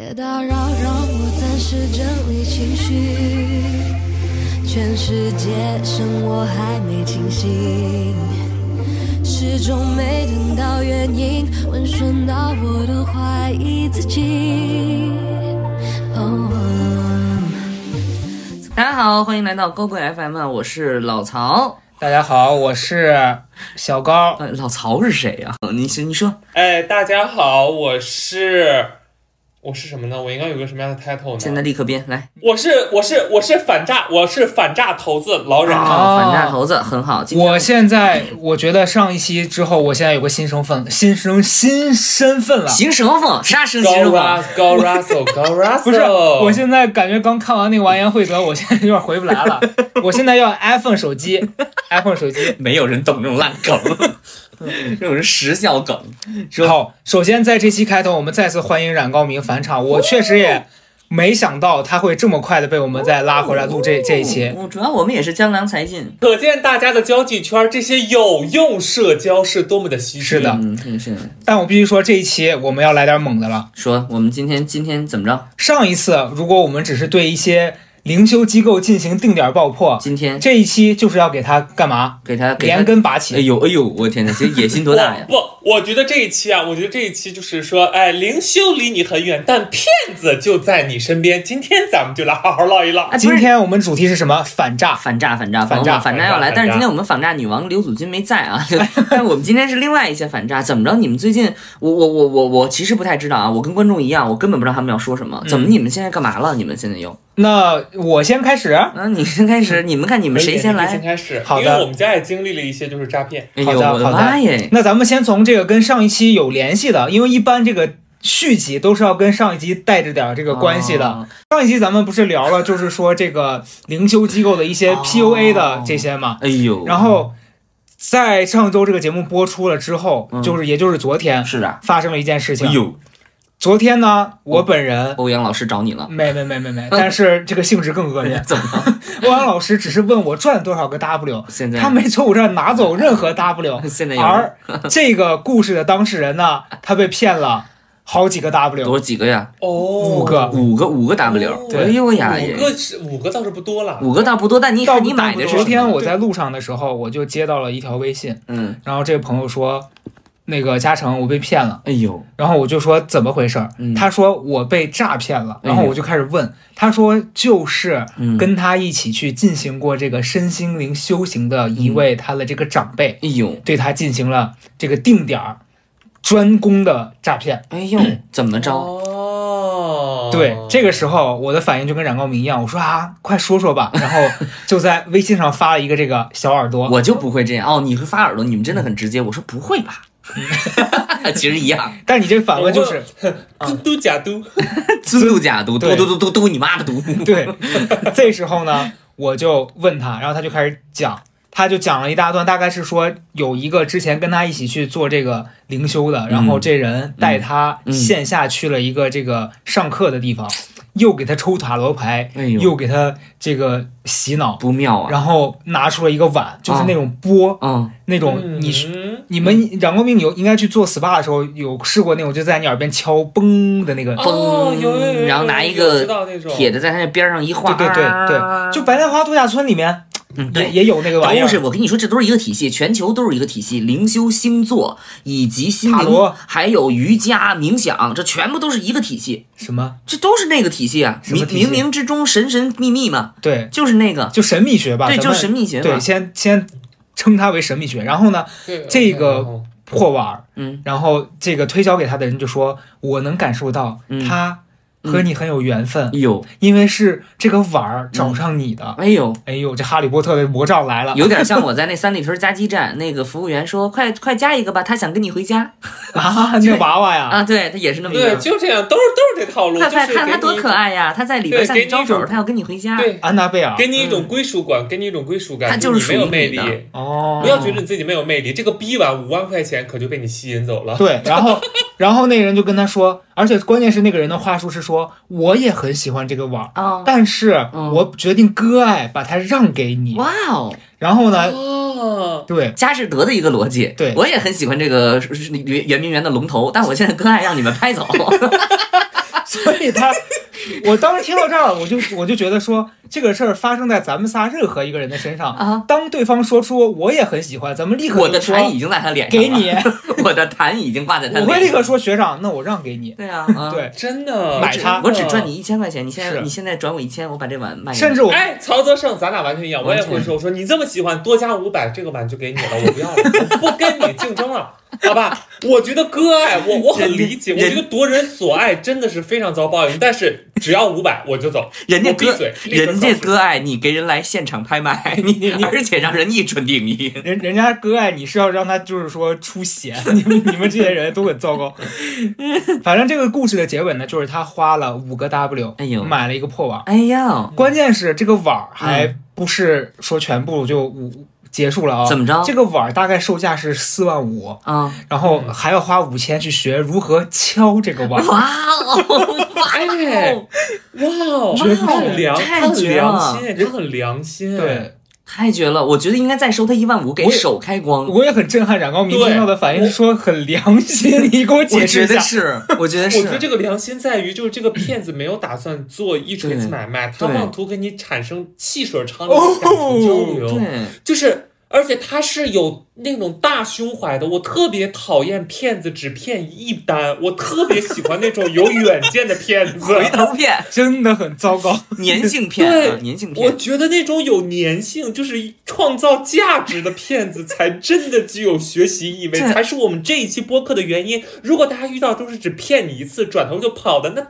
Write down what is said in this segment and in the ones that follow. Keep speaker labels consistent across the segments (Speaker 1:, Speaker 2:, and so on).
Speaker 1: 别打扰，让我暂时整理情绪。全世界剩我还没清醒，始终没等到原因，温顺到我都怀疑自己。哦
Speaker 2: 大家好，欢迎来到高贵 FM，我是老曹。
Speaker 3: 大家好，我是小高。
Speaker 2: 呃，老曹是谁呀、你是你说
Speaker 4: 哎，大家好，我是我是什么呢？我应该有个什么样的 title 呢？
Speaker 2: 现在立刻编来
Speaker 4: 我是我是我是反诈，我是反诈头子老冉。
Speaker 2: 啊，反诈头子很好。
Speaker 3: 我现在我觉得上一期之后，我现在有个新身份，新生新身份了。
Speaker 2: 新身份，啥神
Speaker 4: 高
Speaker 2: 行神风
Speaker 4: ？Ras 高 Russell 高 Russell，
Speaker 3: 不是，我现在感觉刚看完那个完颜慧德，我现在有点回不来了。我现在要 iPhone 手机，iPhone 手机。
Speaker 2: 没有人懂这种烂梗，这种是时效梗。说
Speaker 3: 好，首先在这期开头，我们再次欢迎冉高明返场。我确实也没想到他会这么快的被我们再拉回来录这这一期。
Speaker 2: 嗯主要我们也是江郎才尽。
Speaker 4: 可见大家的交际圈这些有用社交是多么的稀缺。
Speaker 3: 是的
Speaker 2: 嗯，真是
Speaker 3: 但我必须说，这一期我们要来点猛的了。
Speaker 2: 说我们今天今天怎么着？
Speaker 3: 上一次，如果我们只是对一些灵修机构进行定点爆破，
Speaker 2: 今天
Speaker 3: 这一期就是要给他干嘛？
Speaker 2: 给他给他
Speaker 3: 连根拔起
Speaker 2: 哎
Speaker 3: 起。
Speaker 2: 呦哎呦，我天哪，这野心多大呀！
Speaker 4: 不，我觉得这一期啊，我觉得这一期就是说，哎，灵修离你很远，但骗子就在你身边。今天咱们就来好好唠一唠。
Speaker 2: 哎，
Speaker 3: 今天我们主题是什么？反诈。
Speaker 2: 反诈反诈
Speaker 3: 反诈
Speaker 2: 反反诈要来，但是今天我们反诈女王刘祖君没在啊，但我们今天是另外一些反诈。怎么着？你们最近，我我我我我其实不太知道啊，我跟观众一样，我根本不知道他们要说什么。怎么你们现在干嘛了？你们现在又？
Speaker 3: 那我先开始。
Speaker 2: 啊，你先开始，你们看你们谁先
Speaker 4: 来先
Speaker 2: 来？
Speaker 4: 开始，
Speaker 3: 好的
Speaker 4: 因为我们家也经历了一些就是诈骗。
Speaker 3: 好的好的
Speaker 2: 耶！
Speaker 3: 那咱们先从这个跟上一期有联系的，因为一般这个续集都是要跟上一集带着点儿这个关系的。
Speaker 2: 哦
Speaker 3: 上一集咱们不是聊了，就是说这个灵修机构的一些
Speaker 2: 哦
Speaker 3: PUA 的这些嘛。
Speaker 2: 哎呦，
Speaker 3: 然后在上周这个节目播出了之后，
Speaker 2: 嗯
Speaker 3: 就是也就是昨天
Speaker 2: 是啊，
Speaker 3: 发生了一件事情。
Speaker 2: 哎呦，
Speaker 3: 昨天呢，我本人。
Speaker 2: 欧阳老师找你了，
Speaker 3: 没没没没没，但是这个性质更恶劣。
Speaker 2: 怎么了？
Speaker 3: 欧阳老师只是问我赚多少个 W，
Speaker 2: 现在
Speaker 3: 他没从我这儿拿走任何 W，
Speaker 2: 现在
Speaker 3: 而这个故事的当事人呢，他被骗了好几个 W，
Speaker 2: 多几个呀？
Speaker 4: 哦，
Speaker 3: 五个
Speaker 2: 五个五个 W，
Speaker 4: 对
Speaker 2: 哎呦呀
Speaker 4: 五，个是五个倒是不多了。
Speaker 2: 五个倒不多，但你
Speaker 3: 到
Speaker 2: 看你买的是
Speaker 3: 昨天我在路上的时候，我就接到了一条微信，
Speaker 2: 嗯，
Speaker 3: 然后这个朋友说，那个嘉诚我被骗了，
Speaker 2: 哎呦，
Speaker 3: 然后我就说怎么回事儿？
Speaker 2: 嗯
Speaker 3: 他说我被诈骗了，然后我就开始问，他说就是
Speaker 2: 嗯
Speaker 3: 跟他一起去进行过这个身心灵修行的一位他的这个长辈，
Speaker 2: 哎呦，
Speaker 3: 对他进行了这个定点儿专攻的诈骗。
Speaker 2: 哎呦，怎么着？
Speaker 4: 哦，
Speaker 3: 对，这个时候我的反应就跟冉高明一样，我说啊，快说说吧，然后就在微信上发了一个这个小耳朵。
Speaker 2: 我就不会这样哦。你会发耳朵，你们真的很直接。我说不会吧？其实一样，
Speaker 3: 但你这个反问就是，
Speaker 4: 嘟嘟假嘟，
Speaker 2: 嘟嘟假嘟，嘟
Speaker 3: 对。
Speaker 2: 嘟嘟嘟嘟你妈的嘟。
Speaker 3: 对，这时候呢，我就问他，然后他就开始讲，他就讲了一大段，大概是说有一个之前跟他一起去做这个灵修的，然后这人带他
Speaker 2: 嗯
Speaker 3: 线下去了一个这个上课的地方，又给他抽塔罗牌，
Speaker 2: 哎呦
Speaker 3: 又给他这个洗脑，
Speaker 2: 不妙啊！
Speaker 3: 然后拿出了一个碗，就是那种钵，
Speaker 2: 嗯，
Speaker 3: 那种你。
Speaker 4: 嗯
Speaker 3: 你们冉光明有应该去做 SPA 的时候有试过那种就在你耳边敲嘣的那个，
Speaker 4: 哦有有有有有
Speaker 2: 然后拿一个铁的在他那边上一画，
Speaker 3: 对对对对，就白莲花度假村里面
Speaker 2: 嗯对。
Speaker 3: 也也有那个玩意儿，
Speaker 2: 都是我跟你说，这都是一个体系，全球都是一个体系，灵修、星座以及心灵
Speaker 3: 塔罗，
Speaker 2: 还有瑜伽、冥想，这全部都是一个体系，
Speaker 3: 什么
Speaker 2: 这都是那个体系啊！冥冥冥之中，神神秘秘嘛，
Speaker 3: 对，
Speaker 2: 就是那个，
Speaker 3: 就神秘学吧，
Speaker 2: 对，就是神秘学。
Speaker 3: 对，先先称它为神秘学，然后呢，这个
Speaker 4: 哦
Speaker 3: 破碗儿，
Speaker 2: 嗯，
Speaker 3: 然后这个推销给他的人就说，我能感受到
Speaker 2: 嗯
Speaker 3: 他和你很有缘分，
Speaker 2: 哎呦，
Speaker 3: 因为是这个碗儿找上你的。
Speaker 2: 哎呦，
Speaker 3: 哎呦，这哈利波特的魔杖来了，
Speaker 2: 有点像我在那三里屯加鸡站，那个服务员说：“ 快快加一个吧，他想跟你回家。
Speaker 3: 啊，那个娃娃”呀，
Speaker 2: 啊，对他也是那么一
Speaker 4: 对，就这样，都是都是这套路，
Speaker 2: 看看看他多可爱呀！他在里边
Speaker 4: 对
Speaker 2: 向你招手，
Speaker 4: 给你一种
Speaker 2: 他要跟你回家。
Speaker 4: 对，
Speaker 3: 安娜贝尔，
Speaker 4: 给你一种归属感，给你一种归属感，
Speaker 2: 他就是
Speaker 4: 你没有魅力。
Speaker 3: 哦，
Speaker 4: 不要觉得你自己没有魅力，这个逼碗五万块钱可就被你吸引走了。
Speaker 3: 对，然后 然后那个人就跟他说，而且关键是那个人的话术是说，我也很喜欢这个碗但是
Speaker 2: 嗯
Speaker 3: 我决定割爱，把它让给你。
Speaker 2: 哇哦，
Speaker 3: 然后呢，
Speaker 4: 哦，
Speaker 3: 对，
Speaker 2: 佳士得的一个逻辑。
Speaker 3: 对
Speaker 2: 我也很喜欢这个圆圆明园的龙头，但我现在割爱让你们拍走。
Speaker 3: 所以他，我当时听到这儿，我就我就觉得说，这个事儿发生在咱们仨任何一个人的身上，
Speaker 2: 啊。
Speaker 3: 当对方说出我也很喜欢，咱们立刻
Speaker 2: 我的痰已经在他脸上了。
Speaker 3: 给你，
Speaker 2: 我的痰已经挂在他
Speaker 3: 我
Speaker 2: 脸上。
Speaker 3: 会立刻说学长，那我让给你。
Speaker 2: 对啊，啊，
Speaker 3: 对，
Speaker 4: 真的
Speaker 3: 买它。
Speaker 2: 我只赚你一千块钱，你现在你现在转我一千，我把这碗卖。
Speaker 3: 甚至我
Speaker 4: 哎，曹泽胜，咱俩完全一样，我也会说，我说你这么喜欢，多加五百，这个碗就给你了，我不要了，我不跟你竞争了，好吧？我觉得割爱，我我很理解，我觉得夺人所爱真的是非常遭报应，但是只要五百我就走，
Speaker 2: 人家
Speaker 4: 闭嘴，立刻
Speaker 2: 人家割爱，你给人来现场拍卖，你你而且让人一锤定音。
Speaker 3: 人人家割爱，你是要让他就是说出血，你们你们这些人都很糟糕。反正这个故事的结尾呢，就是他花了五个 W，
Speaker 2: 哎呦
Speaker 3: 买了一个破碗。
Speaker 2: 哎呦，
Speaker 3: 关键是这个碗儿还
Speaker 2: 嗯
Speaker 3: 不是说全部就五结束了啊？
Speaker 2: 怎么着？
Speaker 3: 这个碗儿大概售价是四万五，
Speaker 2: 啊，
Speaker 3: 然后还要花五千去学如何敲这个碗。哇哦。
Speaker 2: 哇哦，
Speaker 4: 哎，哇哦，
Speaker 3: 绝
Speaker 4: 他很良，
Speaker 2: 太
Speaker 4: 他很良心，他很良心，
Speaker 3: 对，
Speaker 2: 太绝了！我觉得应该再收他一万五，给手开光。
Speaker 3: 我也很震撼。冉高明
Speaker 4: 对
Speaker 3: 听到的反应是说很良心，你给我
Speaker 2: 我觉
Speaker 3: 解释一下。
Speaker 2: 得是，我觉得是
Speaker 4: 我觉得，这个良心在于，就是这个骗子没有打算做一锤子买卖，他妄图跟你产生细水长流的感情交流，
Speaker 2: 对，
Speaker 4: 就是。而且他是有那种大胸怀的，我特别讨厌骗子只骗一单，我特别喜欢那种有远见的骗子。
Speaker 2: 回头骗，
Speaker 3: 真的很糟糕。
Speaker 2: 粘性骗
Speaker 4: 对
Speaker 2: 啊，粘性骗我。
Speaker 4: 觉得那种有粘性，就是创造价值的骗子，才真的具有学习意味，
Speaker 2: 这
Speaker 4: 才是我们这一期播客的原因。如果大家遇到都是只骗你一次，转头就跑的，那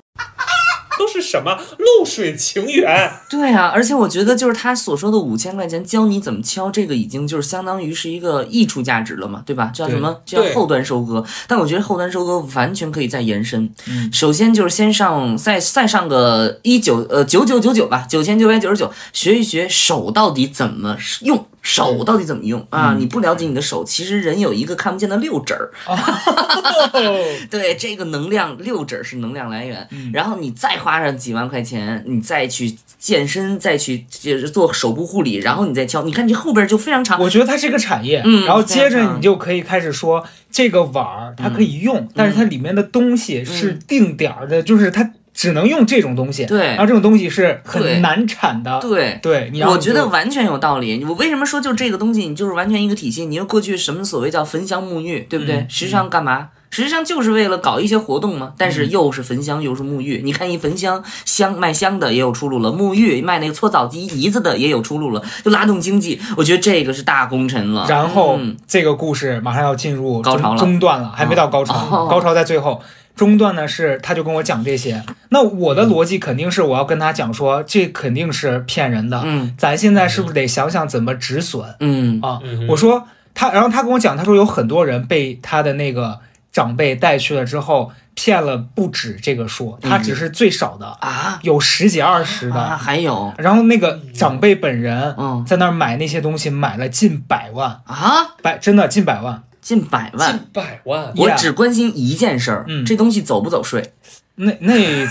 Speaker 4: 都是什么露水情缘？
Speaker 2: 对啊，而且我觉得就是他所说的五千块钱教你怎么敲，这个已经就是相当于是一个溢出价值了嘛，对吧？叫什么？叫后端收割。但我觉得后端收割完全可以再延伸。
Speaker 3: 嗯
Speaker 2: 首先就是先上再再上个一九呃九九九九吧，九千九百九十九，学一学手到底怎么用。手到底怎么用？啊？你不了解你的手，其实人有一个看不见的六指儿，对，这个能量六指儿是能量来源，然后你再花上几万块钱，你再去健身，再去就是做手部护理，然后你再敲，你看这后边就非常长。
Speaker 3: 我觉得它是一个产业，
Speaker 2: 嗯
Speaker 3: 然后接着你就可以开始说这个碗儿它可以用，但是它里面的东西是定点儿的，就是它只能用这种东西，
Speaker 2: 对
Speaker 3: 然后这种东西是很难产的，
Speaker 2: 对，
Speaker 3: 对，你要
Speaker 2: 我觉得完全有道理。我为什么说就这个东西，你就是完全一个体系？你说过去什么所谓叫焚香沐浴，对不对？
Speaker 3: 嗯
Speaker 2: 实际上干嘛？实际上就是为了搞一些活动嘛。但是又是焚香又是沐浴，你看一焚香香卖香的也有出路了，沐浴卖那个搓澡机胰子的也有出路了，就拉动经济。我觉得这个是大功臣了。
Speaker 3: 然后
Speaker 2: 嗯
Speaker 3: 这个故事马上要进入
Speaker 2: 高潮了
Speaker 3: 中断了，还没到高潮，
Speaker 2: 哦
Speaker 3: 高潮在最后。中段呢是他就跟我讲这些，那我的逻辑肯定是我要跟他讲说这肯定是骗人的，
Speaker 2: 嗯。
Speaker 3: 咱现在是不是得想想怎么止损？
Speaker 2: 嗯。
Speaker 3: 啊？
Speaker 4: 嗯
Speaker 3: 我说他，然后他跟我讲，他说有很多人被他的那个长辈带去了之后骗了不止这个数，他只是最少的，
Speaker 2: 啊？
Speaker 3: 有十几二十的。
Speaker 2: 啊，还有？
Speaker 3: 然后那个长辈本人
Speaker 2: 嗯。
Speaker 3: 在那儿买那些东西，买了近百万，
Speaker 2: 啊，
Speaker 3: 百真的近百万。
Speaker 2: 近百万。
Speaker 4: 近百万，
Speaker 2: 我只关心一件事儿，
Speaker 3: 嗯。
Speaker 2: 这东西走不走税？
Speaker 3: 那那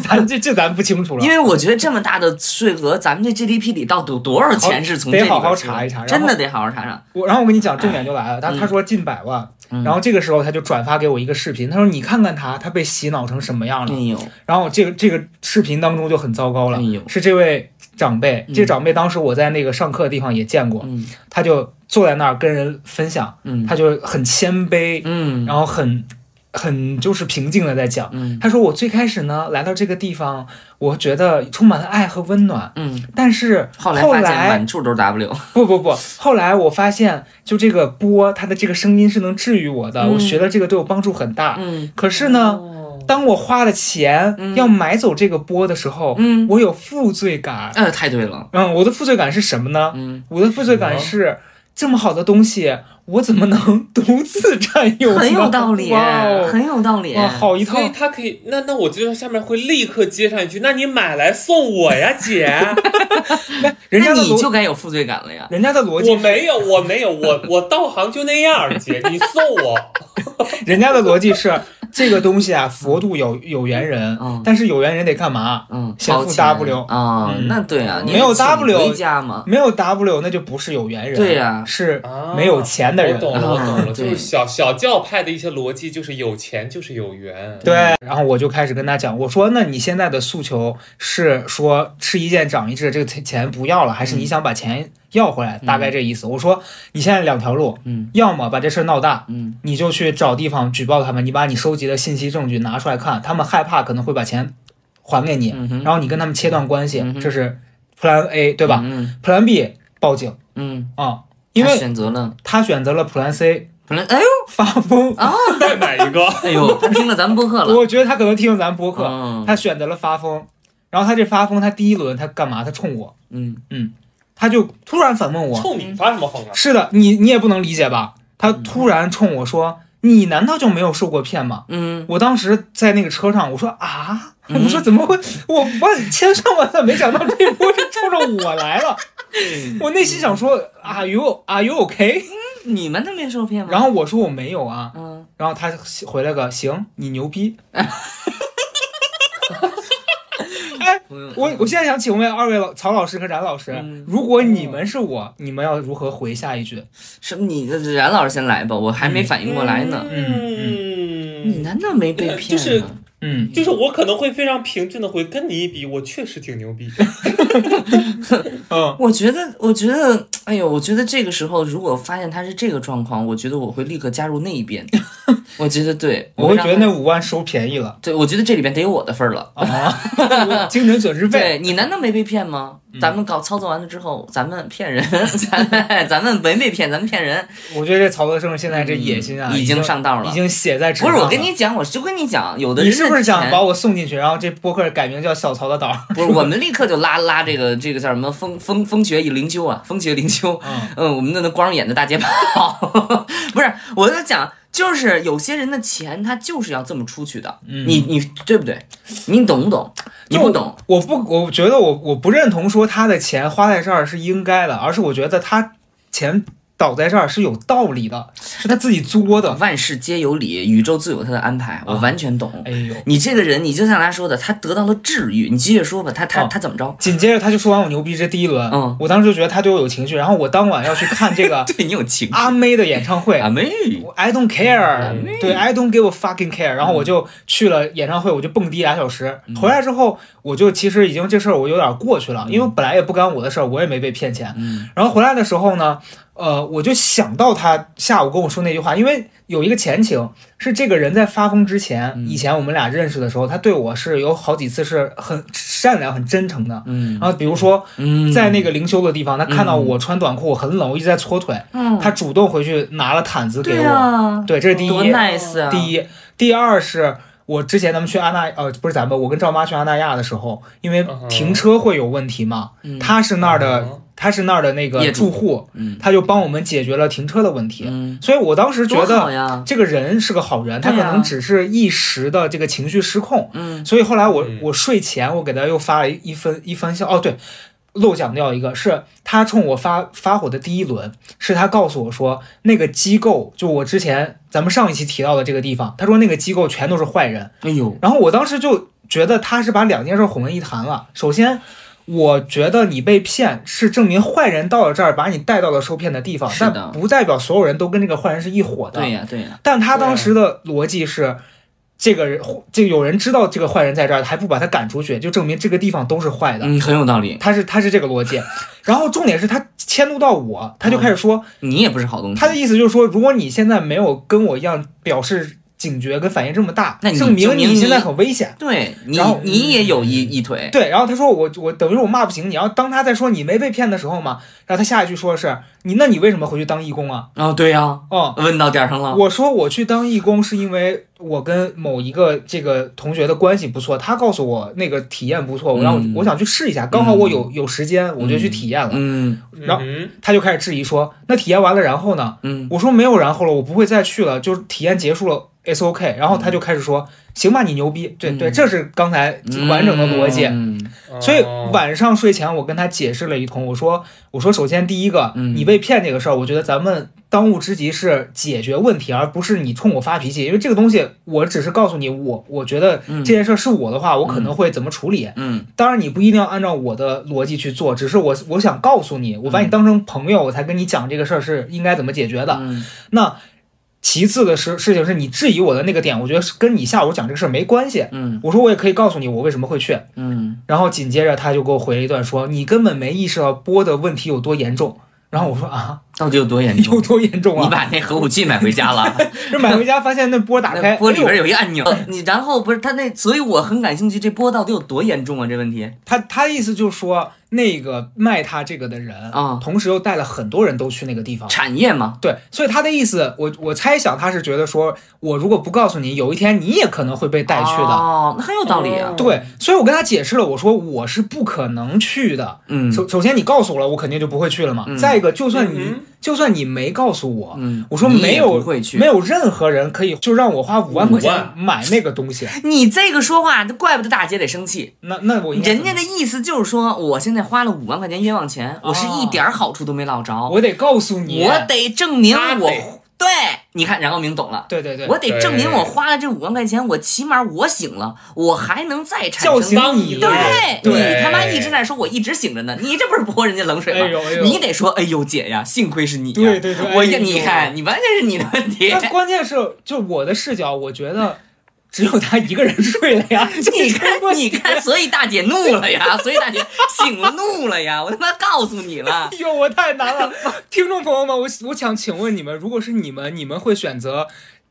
Speaker 3: 咱这这咱不清楚了，
Speaker 2: 因为我觉得这么大的税额，咱们这 GDP 里到底有多少钱是从这里
Speaker 3: 得好好查一查
Speaker 2: 真的得好好查查。
Speaker 3: 我然后我跟你讲，重点就来了，他他说近百万，
Speaker 2: 嗯。
Speaker 3: 然后这个时候他就转发给我一个视频，他说你看看他，他被洗脑成什么样了然后这个这个视频当中就很糟糕了，是这位长辈，
Speaker 2: 嗯。
Speaker 3: 这个长辈当时我在那个上课的地方也见过，
Speaker 2: 嗯。
Speaker 3: 他就坐在那儿跟人分享，
Speaker 2: 嗯。
Speaker 3: 他就很谦卑，
Speaker 2: 嗯。
Speaker 3: 然后很很就是平静的在讲。
Speaker 2: 嗯。
Speaker 3: 他说我最开始呢来到这个地方，我觉得充满了爱和温暖，
Speaker 2: 嗯，
Speaker 3: 但是
Speaker 2: 后来发现满处都是 W，
Speaker 3: 不不不，后来我发现，就这个波，它的这个声音是能治愈我的，
Speaker 2: 嗯。
Speaker 3: 我学了这个对我帮助很大。
Speaker 2: 嗯。
Speaker 3: 可是呢，
Speaker 4: 哦
Speaker 3: 当我花了钱、
Speaker 2: 嗯。
Speaker 3: 要买走这个波的时候，
Speaker 2: 嗯。
Speaker 3: 我有负罪感。
Speaker 2: 呃，太对了，
Speaker 3: 嗯，我的负罪感是什么呢？
Speaker 2: 嗯，
Speaker 3: 我的负罪感是这么好的东西，我怎么能独自占有呢？
Speaker 2: 很有道理，很有道理。
Speaker 3: 哇，好一套
Speaker 4: 所以他可以，那那我觉得下面会立刻接上一句，那你买来送我呀，姐。
Speaker 3: 人家的逻，
Speaker 2: 那你就该有负罪感了呀。
Speaker 3: 人家的逻辑
Speaker 4: 我，没有，我没有，我 我道行就那样，姐，你送我。
Speaker 3: 人家的逻辑是，这个东西啊，佛度有有缘人，
Speaker 2: 嗯
Speaker 3: 但是有缘人得干嘛？
Speaker 2: 嗯，
Speaker 3: 先付 W
Speaker 2: 啊，
Speaker 3: 嗯
Speaker 2: 那对啊，你
Speaker 3: 没有 W
Speaker 2: 回家嘛，
Speaker 3: 没有 W 那就不是有缘人，
Speaker 2: 对呀
Speaker 3: 是
Speaker 4: 啊
Speaker 3: 没有钱的人。
Speaker 4: 我懂了，我懂了，就是小小教派的一些逻辑，就是有钱就是有缘。
Speaker 3: 对，然后我就开始跟他讲，我说：“那你现在的诉求是说吃一堑长一智，这个钱不要了，还是你想把钱要回来？大概这意思。”我说：“你现在两条路，
Speaker 2: 嗯
Speaker 3: 要么把这事儿闹大，
Speaker 2: 嗯
Speaker 3: 你就去找地方举报他们，你把你收集的信息证据拿出来看，他们害怕可能会把钱还给你，
Speaker 2: 嗯
Speaker 3: 然后你跟他们切断关系，
Speaker 2: 嗯
Speaker 3: 这是 Plan A 对吧、
Speaker 2: 嗯
Speaker 3: p l a n B 报警
Speaker 2: 嗯，
Speaker 3: 啊、因为
Speaker 2: 选择了，
Speaker 3: 他选择了 Plan C
Speaker 2: 普兰哎呦！
Speaker 3: 发疯。
Speaker 4: 啊，再买一个，
Speaker 2: 哎呦，他听了咱们播客了，
Speaker 3: 我觉得他可能听了咱们播客，
Speaker 2: 嗯。
Speaker 3: 他选择了发疯，然后他这发疯，他第一轮他干嘛？他冲我，
Speaker 2: 嗯。嗯。
Speaker 3: 他就突然反问我，
Speaker 4: 冲你发什么疯啊？
Speaker 3: 是的，你你也不能理解吧？他突然冲我说：“你难道就没有受过骗吗？”
Speaker 2: 嗯。
Speaker 3: 我当时在那个车上，我说啊，
Speaker 2: 嗯。
Speaker 3: 我说怎么会？我我千算万算没想到这波是冲着我来了。我内心想说，Are you Are you OK？
Speaker 2: 你们都没受骗吗？
Speaker 3: 然后我说我没有啊，
Speaker 2: 嗯，
Speaker 3: 然后他回了个行，你牛逼。哎，我我现在想请问二位老曹老师和冉老师，
Speaker 2: 嗯
Speaker 3: 如果你们是我，你们要如何回下一句？
Speaker 2: 是你冉老师先来吧，我还没反应过来呢。
Speaker 3: 嗯
Speaker 2: 你难道没被骗吗？
Speaker 4: 就是
Speaker 3: 嗯，
Speaker 4: 就是我可能会非常平静的回，跟你一比，我确实挺牛逼。
Speaker 3: 嗯，
Speaker 2: 我觉得，我觉得，哎呦，我觉得这个时候如果发现他是这个状况，我觉得我会立刻加入那一边。我觉得对，
Speaker 3: 我会觉得那五万收便宜了
Speaker 2: 对，我觉得这里边得有我的份儿了。
Speaker 3: 啊，精神损失费。
Speaker 2: 对你难道没被骗吗？
Speaker 3: 嗯
Speaker 2: 咱们搞操作完了之后，咱们骗人，咱们咱们没被骗，咱们骗人，
Speaker 3: 我觉得这曹德胜现在这野心啊，
Speaker 2: 嗯已
Speaker 3: 已
Speaker 2: 经上道了
Speaker 3: 已经写在纸
Speaker 2: 不是。我跟你讲，我就跟你讲，有的人
Speaker 3: 你是不是想把我送进去，然后这播客改名叫小曹的岛？
Speaker 2: 不是，我们立刻就拉拉这个这个叫什么风风风雪一灵修啊，风雪灵修。
Speaker 3: 嗯
Speaker 2: 嗯，我们的那光眼的大街跑，不是我在讲，就是有些人的钱他就是要这么出去的，
Speaker 3: 嗯
Speaker 2: 你你对不对？你懂不懂？你不懂，
Speaker 3: 我不，我觉得我我不认同说他的钱花在这儿是应该的，而是我觉得他钱倒在这儿是有道理的，是他自己作的。
Speaker 2: 万事皆有理，宇宙自有他的安排，我完全懂。
Speaker 3: 哎呦，
Speaker 2: 你这个人，你就像他说的，他得到了治愈。你接着说吧，他他
Speaker 3: 哦
Speaker 2: 他怎么着？
Speaker 3: 紧接着他就说完我牛逼这第一轮，
Speaker 2: 嗯
Speaker 3: 我当时就觉得他对我有情绪，然后我当晚要去看这个
Speaker 2: 对你有情
Speaker 3: 阿妹的演唱会
Speaker 2: 阿妹
Speaker 3: ，I don't care，
Speaker 2: 嗯
Speaker 3: 对，I don't give a fucking care。然后我就去了演唱会，我就蹦迪俩小时。
Speaker 2: 嗯
Speaker 3: 回来之后，我就其实已经这事儿我有点过去了，因为本来也不干我的事儿，我也没被骗钱。
Speaker 2: 嗯
Speaker 3: 然后回来的时候呢，呃，我就想到他下午跟我说那句话，因为有一个前情是这个人在发疯之前，
Speaker 2: 嗯
Speaker 3: 以前我们俩认识的时候，他对我是有好几次是很善良、很真诚的。
Speaker 2: 嗯
Speaker 3: 然后比如说
Speaker 2: 嗯，
Speaker 3: 在那个灵修的地方，他看到我穿短裤很冷，我一直在搓腿，
Speaker 2: 嗯
Speaker 3: 他主动回去拿了毯子给
Speaker 2: 对
Speaker 3: 我。
Speaker 2: 啊，
Speaker 3: 对，这是第
Speaker 2: 多
Speaker 3: 一。
Speaker 2: nice 啊！
Speaker 3: 第一，第二是我之前咱们去阿那呃不是咱们，我跟赵妈去阿那亚的时候，因为停车会有问题嘛，
Speaker 2: 嗯
Speaker 3: 他是那儿的
Speaker 4: 嗯
Speaker 3: 他是那儿的那个住户，
Speaker 2: 嗯。
Speaker 3: 他就帮我们解决了停车的问题，
Speaker 2: 嗯，
Speaker 3: 所以我当时觉得，这个人是个好人，他可能只是一时的这个情绪失控，
Speaker 2: 嗯。
Speaker 3: 所以后来我
Speaker 4: 嗯。
Speaker 3: 我睡前我给他又发了一分一分笑哦对。漏讲掉一个，是他冲我发发火的第一轮，是他告诉我说那个机构，就我之前咱们上一期提到的这个地方，他说那个机构全都是坏人，
Speaker 2: 哎呦，
Speaker 3: 然后我当时就觉得他是把两件事混为一谈了。首先，我觉得你被骗是证明坏人到了这儿把你带到了受骗的地方，但不代表所有人都跟这个坏人是一伙的。
Speaker 2: 对呀对呀，
Speaker 3: 但他当时的逻辑是。这个人，这个有人知道这个坏人在这儿，还不把他赶出去，就证明这个地方都是坏的。
Speaker 2: 嗯，很有道理。
Speaker 3: 他是他是这个逻辑，然后重点是他迁怒到我，他就开始说，
Speaker 2: 你也不是好东西，
Speaker 3: 他的意思就是说，如果你现在没有跟我一样表示警觉跟反应这么大，证明你现在很危险。
Speaker 2: 对你
Speaker 3: 然后
Speaker 2: 你也有一一腿，
Speaker 3: 对，然后他说我我等于我骂不醒你，然后当他在说你没被骗的时候嘛，然后他下一句说的是你那你为什么回去当义工啊？
Speaker 2: 哦对呀，
Speaker 3: 哦、
Speaker 2: 问到点上了。
Speaker 3: 我说我去当义工是因为我跟某一个这个同学的关系不错，他告诉我那个体验不错，我让我、
Speaker 2: 嗯
Speaker 3: 我想去试一下，刚好我有有时间，我就去体验了。
Speaker 2: 嗯
Speaker 3: 然后
Speaker 4: 嗯
Speaker 3: 他就开始质疑说，那体验完了然后呢？
Speaker 2: 嗯
Speaker 3: 我说没有然后了，我不会再去了，就是体验结束了，it's OK。然后他就开始说，行吧，你牛逼，对对，
Speaker 2: 嗯
Speaker 3: 这是刚才完整的逻辑。
Speaker 2: 嗯
Speaker 3: 所以
Speaker 4: 哦
Speaker 3: 晚上睡前我跟他解释了一通，我说我说首先第一个，
Speaker 2: 嗯
Speaker 3: 你被骗这个事儿，我觉得咱们当务之急是解决问题，而不是你冲我发脾气。因为这个东西，我只是告诉你，我我觉得这件事是我的话，我可能会怎么处理。
Speaker 2: 嗯
Speaker 3: 当然，你不一定要按照我的逻辑去做，只是我我想告诉你，我把你当成朋友，我才跟你讲这个事儿是应该怎么解决的。
Speaker 2: 嗯
Speaker 3: 那其次的事事情是你质疑我的那个点，我觉得是跟你下午讲这个事儿没关系。
Speaker 2: 嗯
Speaker 3: 我说我也可以告诉你我为什么会去，
Speaker 2: 嗯，
Speaker 3: 然后紧接着他就给我回了一段说你根本没意识到波的问题有多严重。然后我说啊，
Speaker 2: 到底有多严重有？
Speaker 3: 多严重啊
Speaker 2: 你
Speaker 3: 啊？
Speaker 2: 把那核武器买回家了？
Speaker 3: 这买回家发现那波打开，
Speaker 2: 那波里边有一按钮，你然后不是他那，所以我很感兴趣，这波到底有多严重啊？这问题，
Speaker 3: 他他意思就是说那个卖他这个的人
Speaker 2: 啊
Speaker 3: 同时又带了很多人都去那个地方。
Speaker 2: 产业嘛，
Speaker 3: 对，所以他的意思，我我猜想他是觉得说，我如果不告诉你，有一天你也可能会被带去的。
Speaker 2: 哦，那很有道理啊
Speaker 4: 哦。
Speaker 3: 对，所以我跟他解释了，我说我是不可能去的。
Speaker 2: 嗯
Speaker 3: 首首先你告诉我了，我肯定就不会去了嘛。
Speaker 2: 嗯
Speaker 3: 再一个，就算你、
Speaker 4: 嗯
Speaker 3: 就算你没告诉我，
Speaker 2: 嗯，
Speaker 3: 我说没有
Speaker 2: 会去，
Speaker 3: 没有任何人可以就让我花五万块钱买那个东西。
Speaker 2: 你这个说话，怪不得大姐得生气。
Speaker 3: 那那我
Speaker 2: 人家的意思就是说，我现在花了五万块钱冤枉钱，我是一点好处都没捞着，
Speaker 3: 我得告诉你，
Speaker 2: 我得证明我
Speaker 4: 得
Speaker 2: 对。你看，冉高明懂了。
Speaker 3: 对对对，
Speaker 2: 我得证明我花了这五万块钱，我起码我醒了，我还能再产
Speaker 3: 叫
Speaker 2: 生
Speaker 3: 醒你
Speaker 2: 对，
Speaker 3: 对
Speaker 2: 你他妈一直在说我一直醒着呢，你这不是泼人家冷水吗？
Speaker 3: 哎哎
Speaker 2: 你得说，哎呦姐呀，幸亏是你呀。
Speaker 3: 对对对
Speaker 2: 我你看，你完全是你的问题。
Speaker 3: 但关键是，就我的视角，我觉得只有他一个人睡了呀。
Speaker 2: 你看，你看，所以大姐怒了呀，所以大姐醒了怒了呀，我他妈告诉你了。
Speaker 3: 哎呦，我太难了，听众朋友们，我我想请问你们，如果是你们，你们会选择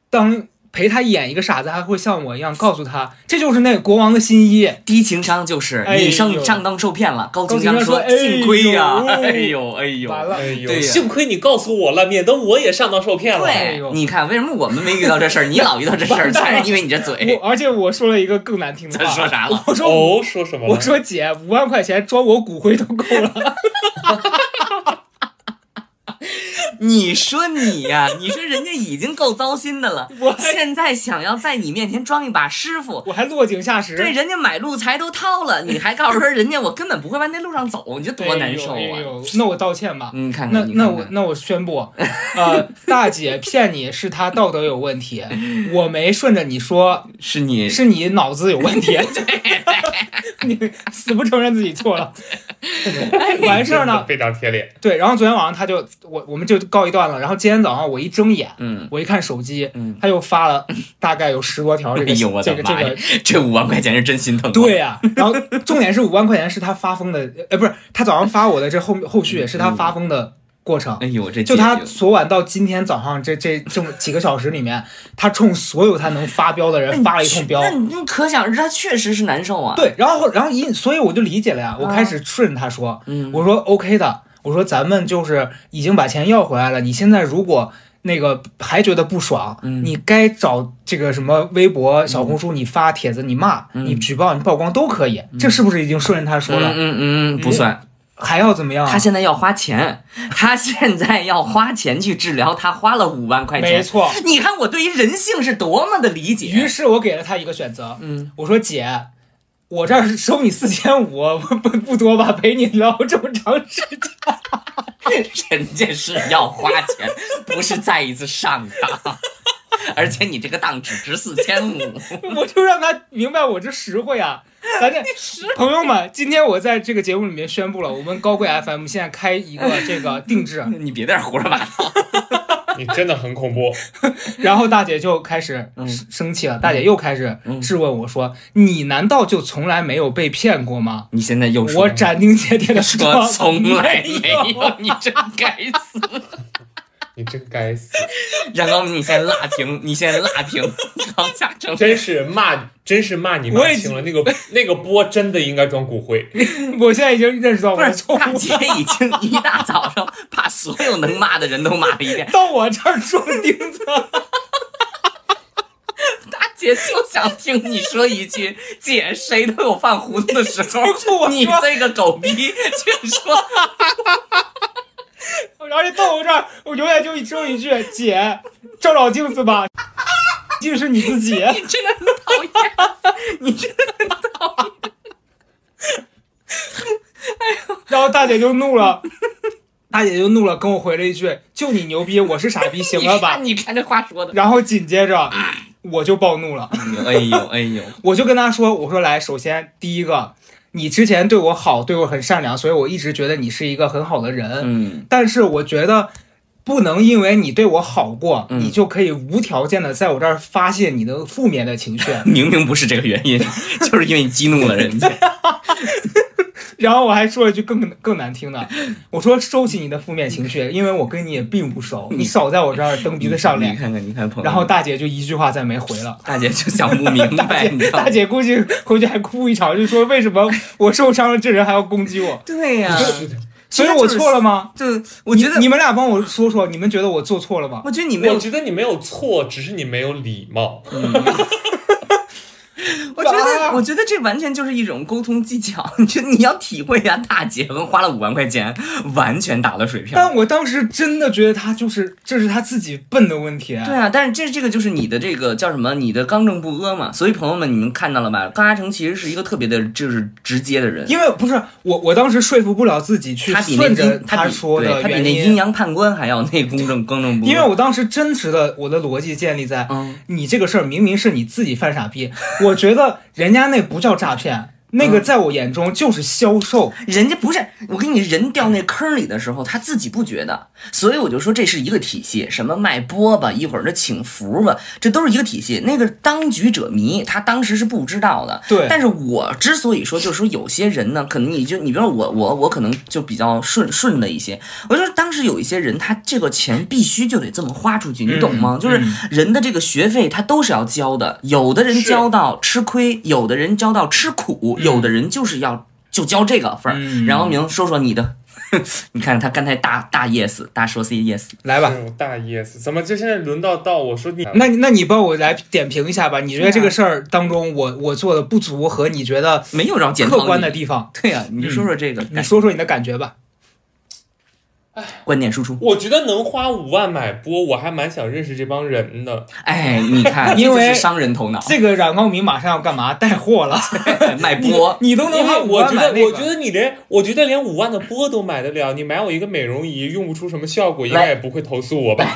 Speaker 3: 当陪他演一个傻子，还会像我一样告诉他，这就是那个国王的新衣。
Speaker 2: 低情商就是你上上当受骗了，高情
Speaker 3: 商
Speaker 2: 说幸亏呀，
Speaker 3: 呦
Speaker 2: 哎呦 哎呦，
Speaker 3: 完了
Speaker 4: 哎呦，
Speaker 2: 对呀
Speaker 4: 幸亏你告诉我了，免得我也上当受骗了。
Speaker 3: 哎呦，
Speaker 2: 对你看为什么我们没遇到这事儿，你老遇到这事儿，全是因为你这嘴。
Speaker 3: 而且我说了一个更难听的
Speaker 2: 这
Speaker 3: 话，
Speaker 2: 说啥了？
Speaker 3: 我说、
Speaker 4: 哦，说什么？
Speaker 3: 我说姐，五万块钱装我骨灰都够了。
Speaker 2: 你说你呀、你说人家已经够糟心的了
Speaker 3: 我，
Speaker 2: 现在想要在你面前装一把师傅，
Speaker 3: 我还落井下石，
Speaker 2: 对，人家买路财都掏了，你还告诉说人家我根本不会往那路上走，你这多难受啊！
Speaker 3: 哎哎那我道歉吧。
Speaker 2: 你，看
Speaker 3: 那
Speaker 2: 看，你看看
Speaker 3: 那我那我宣布，呃，大姐骗你是她道德有问题，我没顺着你说，
Speaker 2: 是你
Speaker 3: 是你脑子有问题，你死不承认自己错了。完事儿呢，
Speaker 4: 非常贴脸。
Speaker 3: 对，然后昨天晚上他就我我们就告一段了，然后今天早上我一睁眼，
Speaker 2: 嗯，
Speaker 3: 我一看手机，
Speaker 2: 嗯
Speaker 3: 他又发了 大概有十多条这个这个这个。，
Speaker 2: 这五万块钱是真心疼。，
Speaker 3: 对呀、然后重点是五万块钱是他发疯的，呃，不是他早上发我的这后 后续也是他发疯的过程。
Speaker 2: 哎呦，这
Speaker 3: 就他昨晚到今天早上这这这么几个小时里面，他冲所有他能发飙的人发了一通飙
Speaker 2: 那。你你可想而知，他确实是难受啊。，
Speaker 3: 对，然后然后一所以我就理解了呀，我开始顺着他说，
Speaker 2: 嗯，
Speaker 3: 我说 OK 的，我说咱们就是已经把钱要回来了，你现在如果那个还觉得不爽，
Speaker 2: 嗯
Speaker 3: 你该找这个什么微博、小红书，你发帖子，你骂、
Speaker 2: 嗯
Speaker 3: 你举报、你曝光都可以，这是不是已经顺着他说了？
Speaker 2: 嗯嗯嗯，不算。
Speaker 3: 还要怎么样啊？
Speaker 2: 他现在要花钱，他现在要花钱去治疗，他花了五万块钱。
Speaker 3: 没错。
Speaker 2: 你看我对于人性是多么的理解于。
Speaker 3: 是我给了他一个选择，
Speaker 2: 嗯，
Speaker 3: 我说姐，我这儿收你四千五，不不多吧？陪你聊这么长时间，
Speaker 2: 人家是要花钱，不是再一次上当。而且你这个当只值四千五，
Speaker 3: 我就让他明白我这实惠啊！咱这朋友们，今天我在这个节目里面宣布了，我们高贵 FM 现在开一个这个定制，
Speaker 2: 你别在这胡说八道。
Speaker 4: 你真的很恐怖。
Speaker 3: 然后大姐就开始
Speaker 2: 嗯
Speaker 3: 生生气了，大姐又开始
Speaker 2: 嗯
Speaker 3: 质问我说：“你难道就从来没有被骗过吗
Speaker 2: 你现在又？”说
Speaker 3: 我斩钉截铁的
Speaker 2: 说从来
Speaker 3: 没
Speaker 2: 没有，你真该死。
Speaker 4: 你真该死！
Speaker 2: 冉高明，你先辣停，你先拉平，高下成
Speaker 4: 真是骂，真是骂你
Speaker 3: 我也
Speaker 4: 骂清了。那个 那个波真的应该装骨灰。
Speaker 3: 我现在已经认识到我的错误
Speaker 2: 大姐已经一大早上把所有能骂的人都骂了一遍，
Speaker 3: 到我这儿装钉子。
Speaker 2: 大姐就想听你说一句：“姐，谁都有犯糊涂的时候。”你这个狗逼却说
Speaker 3: 而且到我这儿，我永远就只有一句：“姐，照照镜子吧，竟是你自己。
Speaker 2: 你真的很讨厌，你真的很讨厌。”
Speaker 3: 然后大姐就怒了，大姐就怒了，跟我回了一句：“就你牛逼，我是傻逼，行了吧
Speaker 2: 你看这话说的？”，
Speaker 3: 然后紧接着我就暴怒了，
Speaker 2: 哎呦哎呦，
Speaker 3: 我就跟她说：“我说来，首先第一个，你之前对我好，对我很善良，所以我一直觉得你是一个很好的人。
Speaker 2: 嗯，
Speaker 3: 但是我觉得不能因为你对我好过，
Speaker 2: 嗯
Speaker 3: 你就可以无条件的在我这儿发泄你的负面的情绪。
Speaker 2: 明明不是这个原因，就是因为你激怒了人家。
Speaker 3: 然后我还说了一句更更难听的，我说收起你的负面情绪，因为我跟你也并不熟，你少在我这儿蹬鼻子上脸。
Speaker 2: 你看看，你看朋友，
Speaker 3: 然后大姐就一句话再没回了。
Speaker 2: 大姐就想不明白，你知道
Speaker 3: 大？姐估计回去还哭一场，就说为什么我受伤了，这人还要攻击我？
Speaker 2: 对呀、
Speaker 3: 所以我错了吗？
Speaker 2: 就我觉得
Speaker 3: 你，你们俩帮我说说，你们觉得我做错了吗？
Speaker 2: 我觉得你没有
Speaker 4: 我，觉得你没有错，只是你没有礼貌。
Speaker 2: 我觉得，
Speaker 3: 啊
Speaker 2: 我觉得这完全就是一种沟通技巧。就你要体会一下，大姐们花了五万块钱，完全打了水漂。
Speaker 3: 但我当时真的觉得他就是这是他自己笨的问题。
Speaker 2: 对啊，但是这这个就是你的这个叫什么？你的刚正不阿嘛。所以朋友们，你们看到了吧？高嘉诚其实是一个特别的，就是直接的人。
Speaker 3: 因为不是我，我当时说服不了自己去
Speaker 2: 他比那
Speaker 3: 顺着
Speaker 2: 阴，他比
Speaker 3: 说的
Speaker 2: 他比那阴阳判官还要那公正刚正不阿。
Speaker 3: 因为我当时真实的我的逻辑建立在，
Speaker 2: 嗯
Speaker 3: 你这个事儿明明是你自己犯傻逼，我觉得人家那不叫诈骗，那
Speaker 2: 嗯
Speaker 3: 个在我眼中就是销售。
Speaker 2: 人家不是我跟你人掉那坑里的时候，他自己不觉得，所以我就说这是一个体系。什么卖饽饽，一会儿这请福吧，这都是一个体系。那个当局者迷，他当时是不知道的。
Speaker 3: 对
Speaker 2: 但是我之所以说，就是说有些人呢，可能你就你比如说我我我可能就比较顺顺的一些，我就是当时有一些人，他这个钱必须就得这么花出去，你懂吗？
Speaker 3: 嗯
Speaker 2: 就是人的这个学费他都是要交的，有的人交到吃亏，有的人交到吃苦，有的人就是要就交这个份儿。
Speaker 3: 嗯
Speaker 2: 然后明说说你的，你看他刚才大大 yes，大说 say yes，
Speaker 3: 来吧，
Speaker 4: 嗯，大 yes，怎么就现在轮到到我说你？
Speaker 3: 那你那你帮我来点评一下吧，你觉得这个事儿当中我我做的不足和你觉得
Speaker 2: 没有让
Speaker 3: 客观的地方，
Speaker 2: 对呀、你就说说这个，
Speaker 3: 你说说你的感觉吧。
Speaker 2: 观点输出。
Speaker 4: 我觉得能花五万买波，我还蛮想认识这帮人的。
Speaker 2: 哎，你看，
Speaker 3: 因为
Speaker 2: 商人头脑，
Speaker 3: 这个冉高明马上要干嘛？带货了，
Speaker 2: 买波。
Speaker 3: 你都能花五
Speaker 4: 我觉得，
Speaker 3: 万买那个
Speaker 4: 我觉得你连，我觉得连五万的波都买得了，你买我一个美容仪用不出什么效果，应该也不会投诉我吧？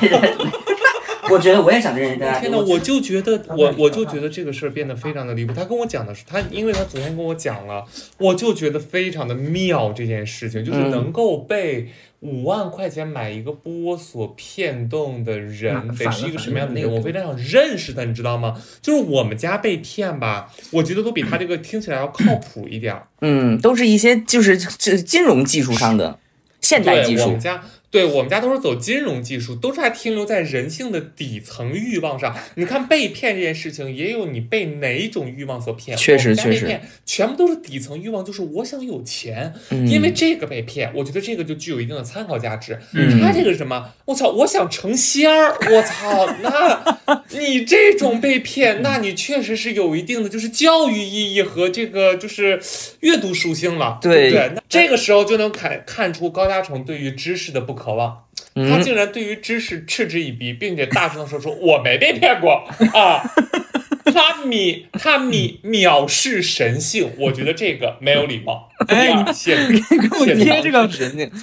Speaker 2: 我觉得我也想认识大家。
Speaker 4: 天呐，我就觉得我我就觉得这个事儿变得非常的离谱。他跟我讲的是，他因为他昨天跟我讲了，我就觉得非常的妙。这件事情就是
Speaker 2: 嗯
Speaker 4: 能够被五万块钱买一个波所骗动的人，
Speaker 3: 嗯
Speaker 4: 得是一个什么样的人？
Speaker 3: 反了
Speaker 4: 我非常想认识他，你知道吗？就是我们家被骗吧，我觉得都比他这个听起来要靠谱一点儿。
Speaker 2: 嗯，都是一些就是这金融技术上的现代技术
Speaker 4: 我们。家，对我们家都是走金融技术，都是还停留在人性的底层欲望上。你看被骗这件事情，也有你被哪种欲望所骗。
Speaker 2: 确实确实
Speaker 4: 骗全部都是底层欲望，就是我想有钱，
Speaker 2: 嗯
Speaker 4: 因为这个被骗，我觉得这个就具有一定的参考价值。
Speaker 2: 嗯
Speaker 4: 他这个是什么？我操，我想成仙儿，我操，那 你这种被骗，那你确实是有一定的就是教育意义和这个就是阅读属性了，
Speaker 2: 对
Speaker 4: 不对？那这个时候就能看看出高嘉诚对于知识的不渴望。他
Speaker 2: 嗯，
Speaker 4: 竟然对于知识嗤之以鼻，并且大声的说出“我没被骗过”啊！他米他米藐视神性，我觉得这个没有礼貌。
Speaker 3: 哎
Speaker 4: 第二谢
Speaker 3: 给我贴这个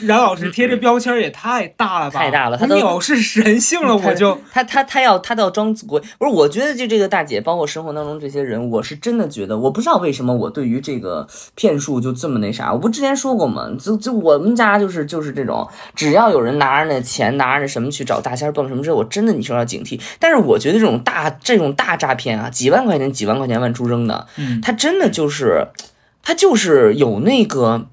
Speaker 3: 冉老师贴这标签也太大了吧？
Speaker 2: 太大了
Speaker 3: 他藐视神性了，我就
Speaker 2: 他他他要他要装鬼，不是？我觉得就这个大姐，包括生活当中这些人，我是真的觉得，我不知道为什么我对于这个骗术就这么那啥。我不之前说过吗？就就我们家就是就是这种，只要有人拿着那钱，拿着那什么去找大仙儿蹦什么之后，我真的你说要警惕。但是我觉得这种大这种大诈骗啊，几万块钱几万块钱万出扔的，
Speaker 3: 嗯
Speaker 2: 他真的就是他就是有那个，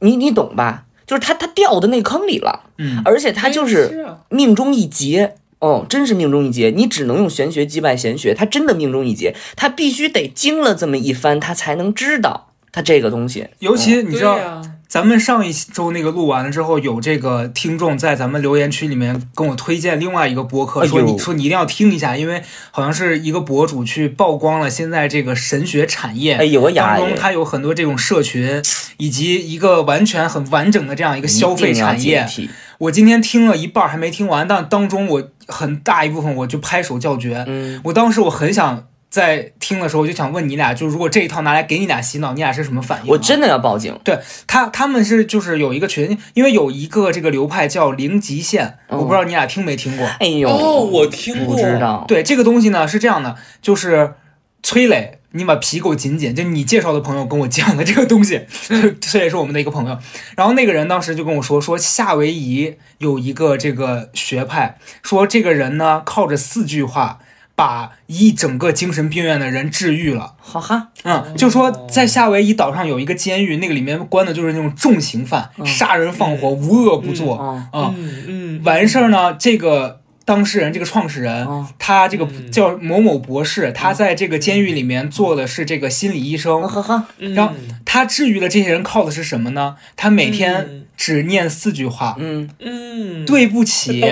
Speaker 2: 你你懂吧？就是他他掉的那坑里了，
Speaker 3: 嗯
Speaker 2: 而且他就
Speaker 4: 哎
Speaker 2: 是命中一劫。哦，真是命中一劫，你只能用玄学击败玄学，他真的命中一劫，他必须得经了这么一番，他才能知道他这个东西。
Speaker 3: 尤其你知道，咱们上一周那个录完了之后，有这个听众在咱们留言区里面跟我推荐另外一个播客，说你说你一定要听一下，因为好像是一个博主去曝光了现在这个神学产业。
Speaker 2: 哎呦
Speaker 3: 当中它有很多这种社群，以及一个完全很完整的这样一个消费产业。我今天听了一半儿还没听完，但当中我很大一部分我就拍手叫绝。
Speaker 2: 嗯，
Speaker 3: 我当时我很想在听的时候，我就想问你俩，就如果这一套拿来给你俩洗脑，你俩是什么反应啊？
Speaker 2: 我真的要报警。
Speaker 3: 对他，他们是就是有一个群，因为有一个这个流派叫零极限，
Speaker 2: 嗯
Speaker 3: 我不知道你俩听没听过。
Speaker 2: 哎呦，
Speaker 4: 哦，我听过，
Speaker 2: 不知道。
Speaker 3: 对这个东西呢是这样的，就是崔磊，你把皮给我紧紧，就你介绍的朋友跟我讲的这个东西，崔磊是我们的一个朋友，然后那个人当时就跟我说，说夏威夷有一个这个学派，说这个人呢靠着四句话。把一整个精神病院的人治愈了，
Speaker 2: 好哈，
Speaker 3: 嗯，就说在夏威夷岛上有一个监狱，那个里面关的就是那种重刑犯，杀人放火，无恶不作。
Speaker 2: 嗯
Speaker 3: 啊。
Speaker 4: 嗯。嗯，
Speaker 3: 完事儿呢，这个当事人，这个创始人，
Speaker 2: 嗯。
Speaker 3: 他这个
Speaker 4: 嗯。
Speaker 3: 叫某某博士，他在这个监狱里面做的是这个心理医生。
Speaker 2: 呵呵，
Speaker 4: 嗯。
Speaker 3: 然后他治愈了这些人，靠的是什么呢？他每天
Speaker 4: 嗯。
Speaker 3: 只念四句话：
Speaker 2: 嗯。
Speaker 4: 嗯，
Speaker 3: 对不起，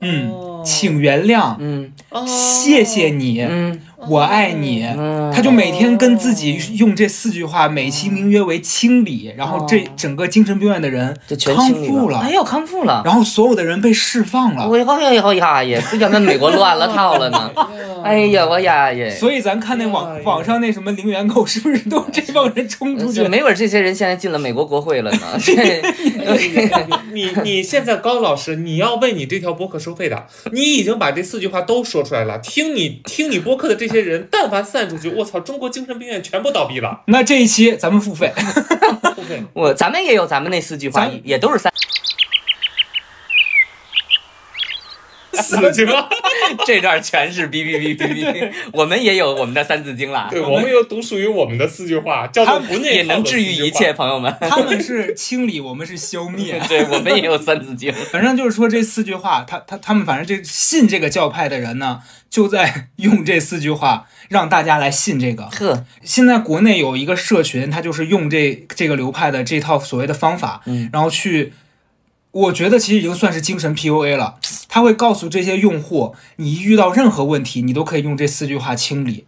Speaker 3: 嗯，
Speaker 4: 哦
Speaker 3: 请原谅，
Speaker 2: 嗯。
Speaker 4: 哦。
Speaker 3: 谢谢你，
Speaker 2: 嗯
Speaker 3: 我爱你。
Speaker 2: 嗯，
Speaker 3: 他就每天跟自己用这四句话，美其名曰为清理，然后这整个精神病院的人
Speaker 2: 就全
Speaker 3: 康复
Speaker 2: 哎呦，康复了。
Speaker 3: 然后所有的人被释放了。
Speaker 2: 我哎呀呀也，这咱们美国乱了套了呢。哎呀，我呀也，
Speaker 3: 所以咱看那
Speaker 4: 哎
Speaker 3: 网网上那什么零元购，是不是都这帮人冲出去
Speaker 2: 这？没准这些人现在进了美国国会了呢。这
Speaker 4: 你你现在高老师，你要为你这条播客收费的，你已经把这四句话都说出来了。听你听你播客的这些人，但凡散出去，我操，中国精神病院全部倒闭了。
Speaker 3: 那这一期咱们付费，
Speaker 4: 付费
Speaker 2: 我咱们也有咱们那四句话，也都是三。
Speaker 4: 死去吧。
Speaker 2: 这段全是哔哔哔哔哔，我们也有我们的三字经啦，
Speaker 4: 对，我们有独属于我们的四句话，叫做不内
Speaker 2: 也能治愈一切，。朋友们。
Speaker 3: 他们是清理，我们是消灭。
Speaker 2: 对，我们也有三字经。
Speaker 3: 反正就是说这四句话，他他他们反正这信这个教派的人呢，就在用这四句话让大家来信这个。
Speaker 2: 呵，
Speaker 3: 现在国内有一个社群，他就是用这这个流派的这套所谓的方法，
Speaker 2: 嗯
Speaker 3: 然后去，我觉得其实已经算是精神 PUA 了。他会告诉这些用户，你一遇到任何问题，你都可以用这四句话清理。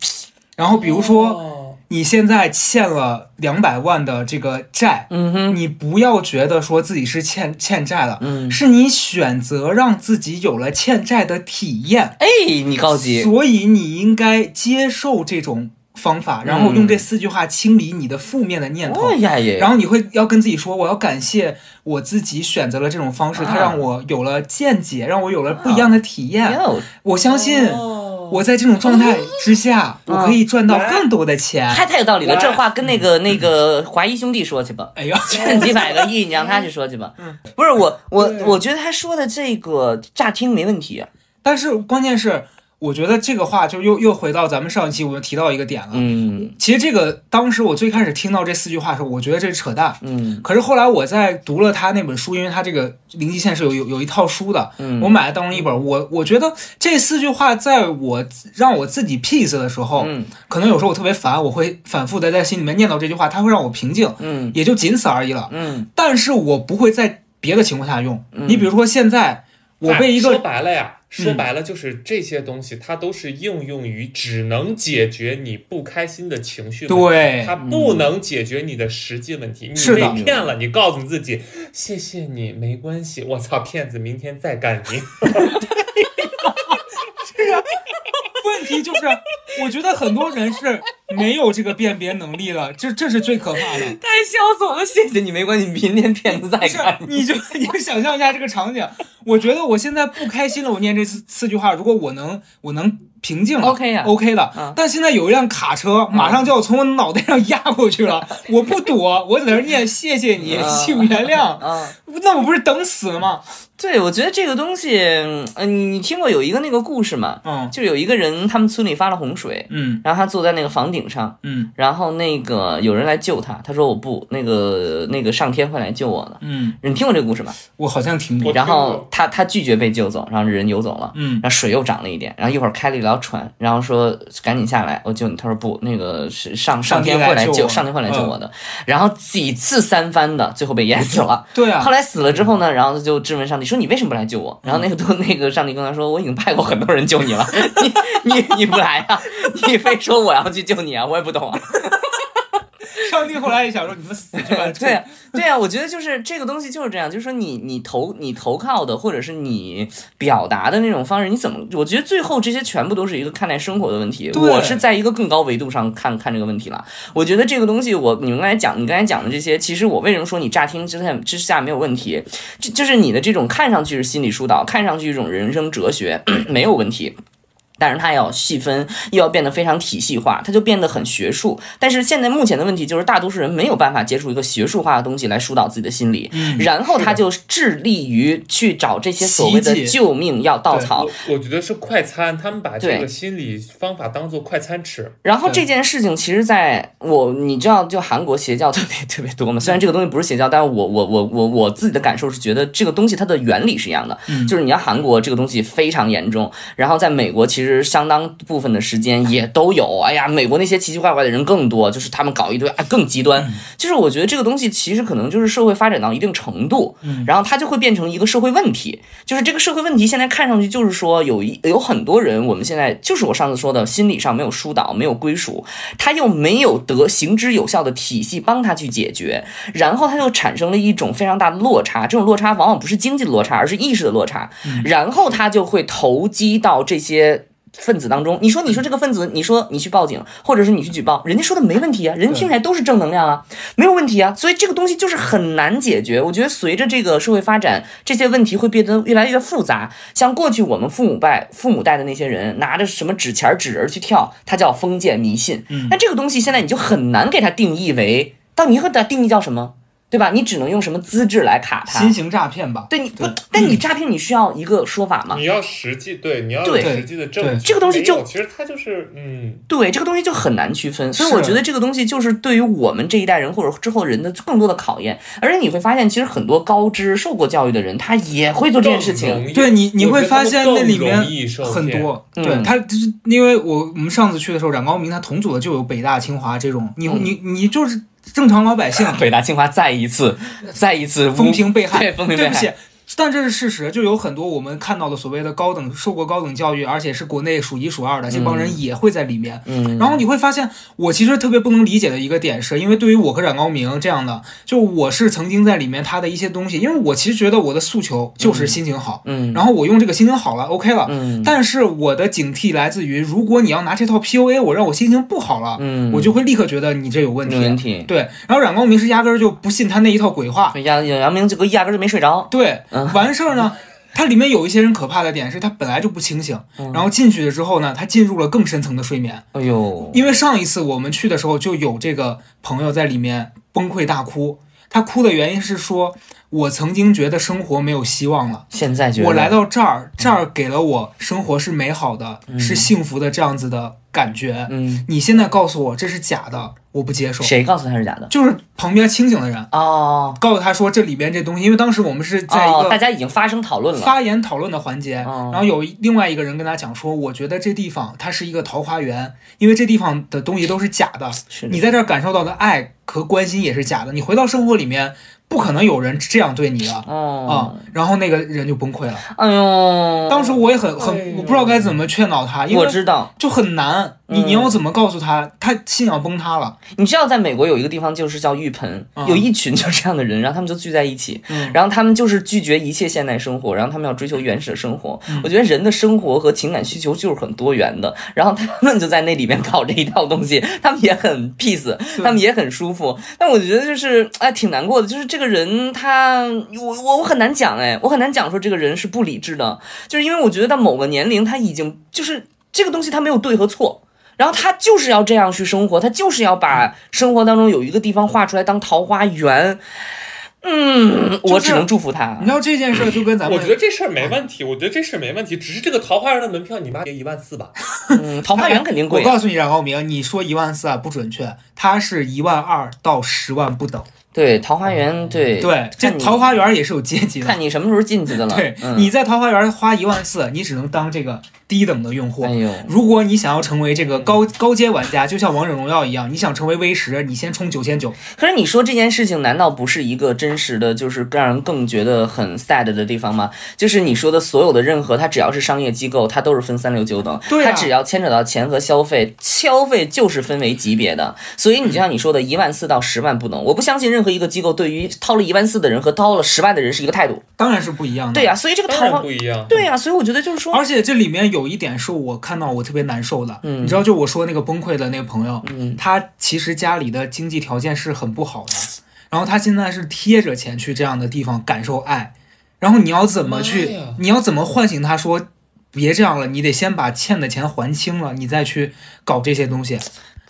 Speaker 3: 然后比如说，
Speaker 4: 哦。
Speaker 3: 你现在欠了两百万的这个债，
Speaker 2: 嗯哼，
Speaker 3: 你不要觉得说自己是欠欠债了，
Speaker 2: 嗯，
Speaker 3: 是你选择让自己有了欠债的体验，
Speaker 2: 哎，你高级，
Speaker 3: 所以你应该接受这种方法，然后用这四句话清理你的负面的念头。然后你会要跟自己说，我要感谢我自己选择了这种方式，它
Speaker 2: 啊
Speaker 3: 让我有了见解，让我有了不一样的体验。
Speaker 2: 哟，
Speaker 3: 我相信
Speaker 4: 哦
Speaker 3: 我在这种状态之下，
Speaker 2: 嗯
Speaker 3: 我可以赚到更多的钱。
Speaker 2: 太太有道理了，这话跟那个那个华谊兄弟说去吧。
Speaker 3: 哎呀，
Speaker 2: 欠几百个亿，你让他去说去吧。嗯不是我，我我觉得他说的这个乍听没问题。啊
Speaker 3: 但是关键是，我觉得这个话就又又回到咱们上一期我们提到一个点了。
Speaker 2: 嗯
Speaker 3: 其实这个当时我最开始听到这四句话的时候，我觉得这是扯淡。
Speaker 2: 嗯
Speaker 3: 可是后来我在读了他那本书，因为他这个零极限是有有有一套书的，
Speaker 2: 嗯，
Speaker 3: 我买了当中一本。我我觉得这四句话在我让我自己 peace 的时候，
Speaker 2: 嗯
Speaker 3: 可能有时候我特别烦，我会反复的在心里面念叨这句话，它会让我平静，
Speaker 2: 嗯
Speaker 3: 也就仅此而已了。
Speaker 2: 嗯
Speaker 3: 但是我不会在别的情况下用。
Speaker 2: 嗯
Speaker 3: 你比如说现在我被一
Speaker 4: 哎说
Speaker 3: 个
Speaker 4: 白了呀，说
Speaker 3: 嗯
Speaker 4: 白了就是这些东西，它都是应用于只能解决你不开心的情绪问题，
Speaker 3: 对
Speaker 4: 它不能解决你的实际问题。你被骗了，你告诉自己谢谢你，没关系。我操，骗子，明天再干你。
Speaker 3: 问题就是，我觉得很多人是没有这个辨别能力的，这这是最可怕的。
Speaker 2: 太笑死我了！谢谢你，没关系，明天骗子再
Speaker 3: 不是，。你就 你就想象一下这个场景，我觉得我现在不开心了，我念这四四句话，如果我能我能平静了
Speaker 2: OK 呀
Speaker 3: OK 的。
Speaker 2: 嗯
Speaker 3: 但现在有一辆卡车马上就要从我脑袋上压过去了，我不躲，我在那念谢谢你，
Speaker 2: 嗯
Speaker 3: 请原谅，
Speaker 2: 啊，
Speaker 3: 那我不是等死了吗？
Speaker 2: 对，我觉得这个东西，呃，你你听过有一个那个故事吗？
Speaker 3: 嗯
Speaker 2: 就有一个人，他们村里发了洪水，
Speaker 3: 嗯
Speaker 2: 然后他坐在那个房顶上，
Speaker 3: 嗯
Speaker 2: 然后那个有人来救他，他说我不，那个那个上天会来救我的。
Speaker 3: 嗯，
Speaker 2: 你听过这个故事吗？
Speaker 3: 我好像听过。
Speaker 2: 然后他他拒绝被救走，然后人游走了。
Speaker 3: 嗯
Speaker 2: 然后水又涨了一点，然后一会儿开了一条船，然后说赶紧下来，我救你。他说不，那个是上上天会来救，
Speaker 3: 上
Speaker 2: 天会来救我的。然后几次三番的，最后被淹死了。
Speaker 3: 对啊
Speaker 2: 后，来死了之后呢，然后他就质问上帝说：“你为什么不来救我？”然后那个都那个上帝跟他说：“我已经派过很多人救你了，你 你你不来啊？你非说我要去救你啊？我也不懂啊。”
Speaker 3: 上帝后来也想说你们死去吧。
Speaker 2: 对呀，对呀，我觉得就是这个东西就是这样，就是说你你投你投靠的，或者是你表达的那种方式，你怎么？我觉得最后这些全部都是一个看待生活的问题。我是在一个更高维度上看看这个问题了。我觉得这个东西，我你们刚才讲，你刚才讲的这些，其实我为什么说你乍听之下之下没有问题？这就是你的这种看上去是心理疏导，看上去一种人生哲学 没有问题。但是它要细分，又要变得非常体系化，它就变得很学术。但是现在目前的问题就是，大多数人没有办法接触一个学术化的东西来疏导自己的心理，然后他就致力于去找这些所谓的救命药稻草。
Speaker 4: 我我觉得是快餐，他们把这个心理方法当做快餐吃。
Speaker 2: 然后这件事情，其实在我你知道，就韩国邪教特别特别多嘛。虽然这个东西不是邪教，但是我我我我我自己的感受是觉得这个东西它的原理是一样的，就是你要韩国这个东西非常严重，然后在美国其实相当部分的时间也都有。哎呀，美国那些奇奇怪怪的人更多，就是他们搞一堆啊更极端。就是我觉得这个东西其实可能就是社会发展到一定程度，然后它就会变成一个社会问题。就是这个社会问题现在看上去就是说有一有很多人，我们现在就是我上次说的，心理上没有疏导，没有归属，他又没有得行之有效的体系帮他去解决，然后他就产生了一种非常大的落差。这种落差往往不是经济的落差，而是意识的落差，然后他就会投机到这些。分子当中，你说你说这个分子，你说你去报警，或者是你去举报，人家说的没问题啊，人家听起来都是正能量啊，没有问题啊，所以这个东西就是很难解决。我觉得随着这个社会发展，这些问题会变得越来越复杂。像过去我们父母辈、父母带的那些人，拿着什么纸钱儿、纸人儿去跳，它叫封建迷信。那这个东西现在你就很难给它定义为，到你会把它定义叫什么，对吧？你只能用什么资质来卡他。
Speaker 3: 新型诈骗吧。
Speaker 2: 对你不，但你诈骗你需要一个说法吗？
Speaker 4: 你要实际对，你要有
Speaker 2: 对
Speaker 4: 实际的证据。
Speaker 2: 这个东西就
Speaker 4: 其实它就是嗯，
Speaker 2: 对这个东西就很难区分，所以我觉得这个东西就是对于我们这一代人或者之后人的更多的考验。而且你会发现，其实很多高知、受过教育的人，他也会做这件事情。
Speaker 3: 对你，你会发现那里面。很多，
Speaker 2: 嗯
Speaker 3: 对他就是因为我我们上次去的时候，冉高明他同组的就有北大、清华这种，你
Speaker 2: 嗯
Speaker 3: 你你就是正常老百姓
Speaker 2: 北大清华再一次，再一次
Speaker 3: 风评被害，
Speaker 2: 对风评被
Speaker 3: 对不起
Speaker 2: 害。。
Speaker 3: 但这是事实，就有很多我们看到的所谓的高等受过高等教育，而且是国内数一数二的这帮人也会在里面。
Speaker 2: 嗯，
Speaker 3: 然后你会发现，我其实特别不能理解的一个点是，因为对于我和冉高明这样的，就我是曾经在里面他的一些东西，因为我其实觉得我的诉求就是心情好，
Speaker 2: 嗯
Speaker 3: 然后我用这个心情好了，OK 了，
Speaker 2: 嗯
Speaker 3: 但是我的警惕来自于，如果你要拿这套 PUA 我让我心情不好了，
Speaker 2: 嗯
Speaker 3: 我就会立刻觉得你这有问题。
Speaker 2: 有问题。
Speaker 3: 对，然后冉高明是压根儿就不信他那一套鬼话，
Speaker 2: 杨杨明这个压根儿就没睡着。
Speaker 3: 对，
Speaker 2: 嗯
Speaker 3: 完事儿呢。它里面有一些人可怕的点是，他本来就不清醒，
Speaker 2: 嗯
Speaker 3: 然后进去了之后呢，他进入了更深层的睡眠。
Speaker 2: 哎呦，
Speaker 3: 因为上一次我们去的时候，就有这个朋友在里面崩溃大哭。他哭的原因是说，我曾经觉得生活没有希望了，
Speaker 2: 现在觉得
Speaker 3: 我来到这儿，这儿给了我生活是美好的，是幸福的这样子的感觉。
Speaker 2: 嗯，
Speaker 3: 你现在告诉我这是假的，我不接受。
Speaker 2: 谁告诉他是假的？
Speaker 3: 就是旁边清醒的人
Speaker 2: 哦，
Speaker 3: 告诉他说这里边这东西，因为当时我们是在一
Speaker 2: 个，大家已经发生讨论了。
Speaker 3: 发言讨论的环节，
Speaker 2: 哦
Speaker 3: 然后有另外一个人跟他讲说，我觉得这地方它是一个桃花源，因为这地方的东西都是假的，你在这儿感受到的爱和关心也是假的，你回到生活里面，不可能有人这样对你的啊、
Speaker 2: 哦，
Speaker 3: 然后那个人就崩溃了。
Speaker 2: 哎呦，
Speaker 3: 当时我也很很，我不知道该怎么劝导他，因
Speaker 2: 我
Speaker 3: 为
Speaker 2: 知道，
Speaker 3: 就很难。你
Speaker 2: 嗯
Speaker 3: 你要怎么告诉他，他信仰崩塌了？
Speaker 2: 你知道，在美国有一个地方就是叫浴盆，
Speaker 3: 嗯
Speaker 2: 有一群就是这样的人，然后他们就聚在一起，
Speaker 3: 嗯
Speaker 2: 然后他们就是拒绝一切现代生活，然后他们要追求原始的生活。
Speaker 3: 嗯
Speaker 2: 我觉得人的生活和情感需求就是很多元的，然后他们就在那里面搞这一套东西，他们也很 peace，他们也很舒服。但我觉得就是哎，挺难过的，就是这个人他，我我我很难讲哎，我很难讲说这个人是不理智的，就是因为我觉得到某个年龄他已经就是这个东西他没有对和错。然后他就是要这样去生活，他就是要把生活当中有一个地方画出来当桃花源。嗯，我只能祝福他
Speaker 3: 你。知道这件事儿就跟咱们
Speaker 4: 我觉得这事儿没问题，我觉得这事儿没问题，只是这个桃花源的门票你妈给一万四吧。
Speaker 2: 嗯，桃花源肯定贵
Speaker 3: 我。告诉你，冉高明，你说一万四啊不准确，它是一万二到十万不等。
Speaker 2: 对，桃花源，对
Speaker 3: 对，这桃花源也是有阶级的。
Speaker 2: 看你什么时候进去的了。
Speaker 3: 对，
Speaker 2: 嗯、
Speaker 3: 你在桃花源花一万四，你只能当这个低等的用户。
Speaker 2: 哎呦，
Speaker 3: 如果你想要成为这个高高阶玩家，就像王者荣耀一样，你想成为 V 十，你先充九千九。
Speaker 2: 可是你说这件事情难道不是一个真实的，就是让人更觉得很 sad 的地方吗？就是你说的所有的任何，它只要是商业机构，它都是分三六九等，
Speaker 3: 对啊
Speaker 2: 它只要牵扯到钱和消费，消费就是分为级别的。所以你就像你说的，一万四到十万不等，我不相信任何一个机构对于掏了一万四的人和掏了十万的人是一个态度。
Speaker 3: 当然是不一样的。
Speaker 2: 对呀、所以这个
Speaker 4: 当然
Speaker 2: 桃花
Speaker 4: 不一样。
Speaker 2: 对呀、所以我觉得就是说，
Speaker 3: 而且这里面有一点是我看到我特别难受的，
Speaker 2: 嗯
Speaker 3: 你知道，就我说那个崩溃的那个朋友，
Speaker 2: 嗯
Speaker 3: 他其实家里的经济条件是很不好的，然后他现在是贴着钱去这样的地方感受爱，然后你要怎么去，你要怎么唤醒他说别这样了，你得先把欠的钱还清了，你再去搞这些东西。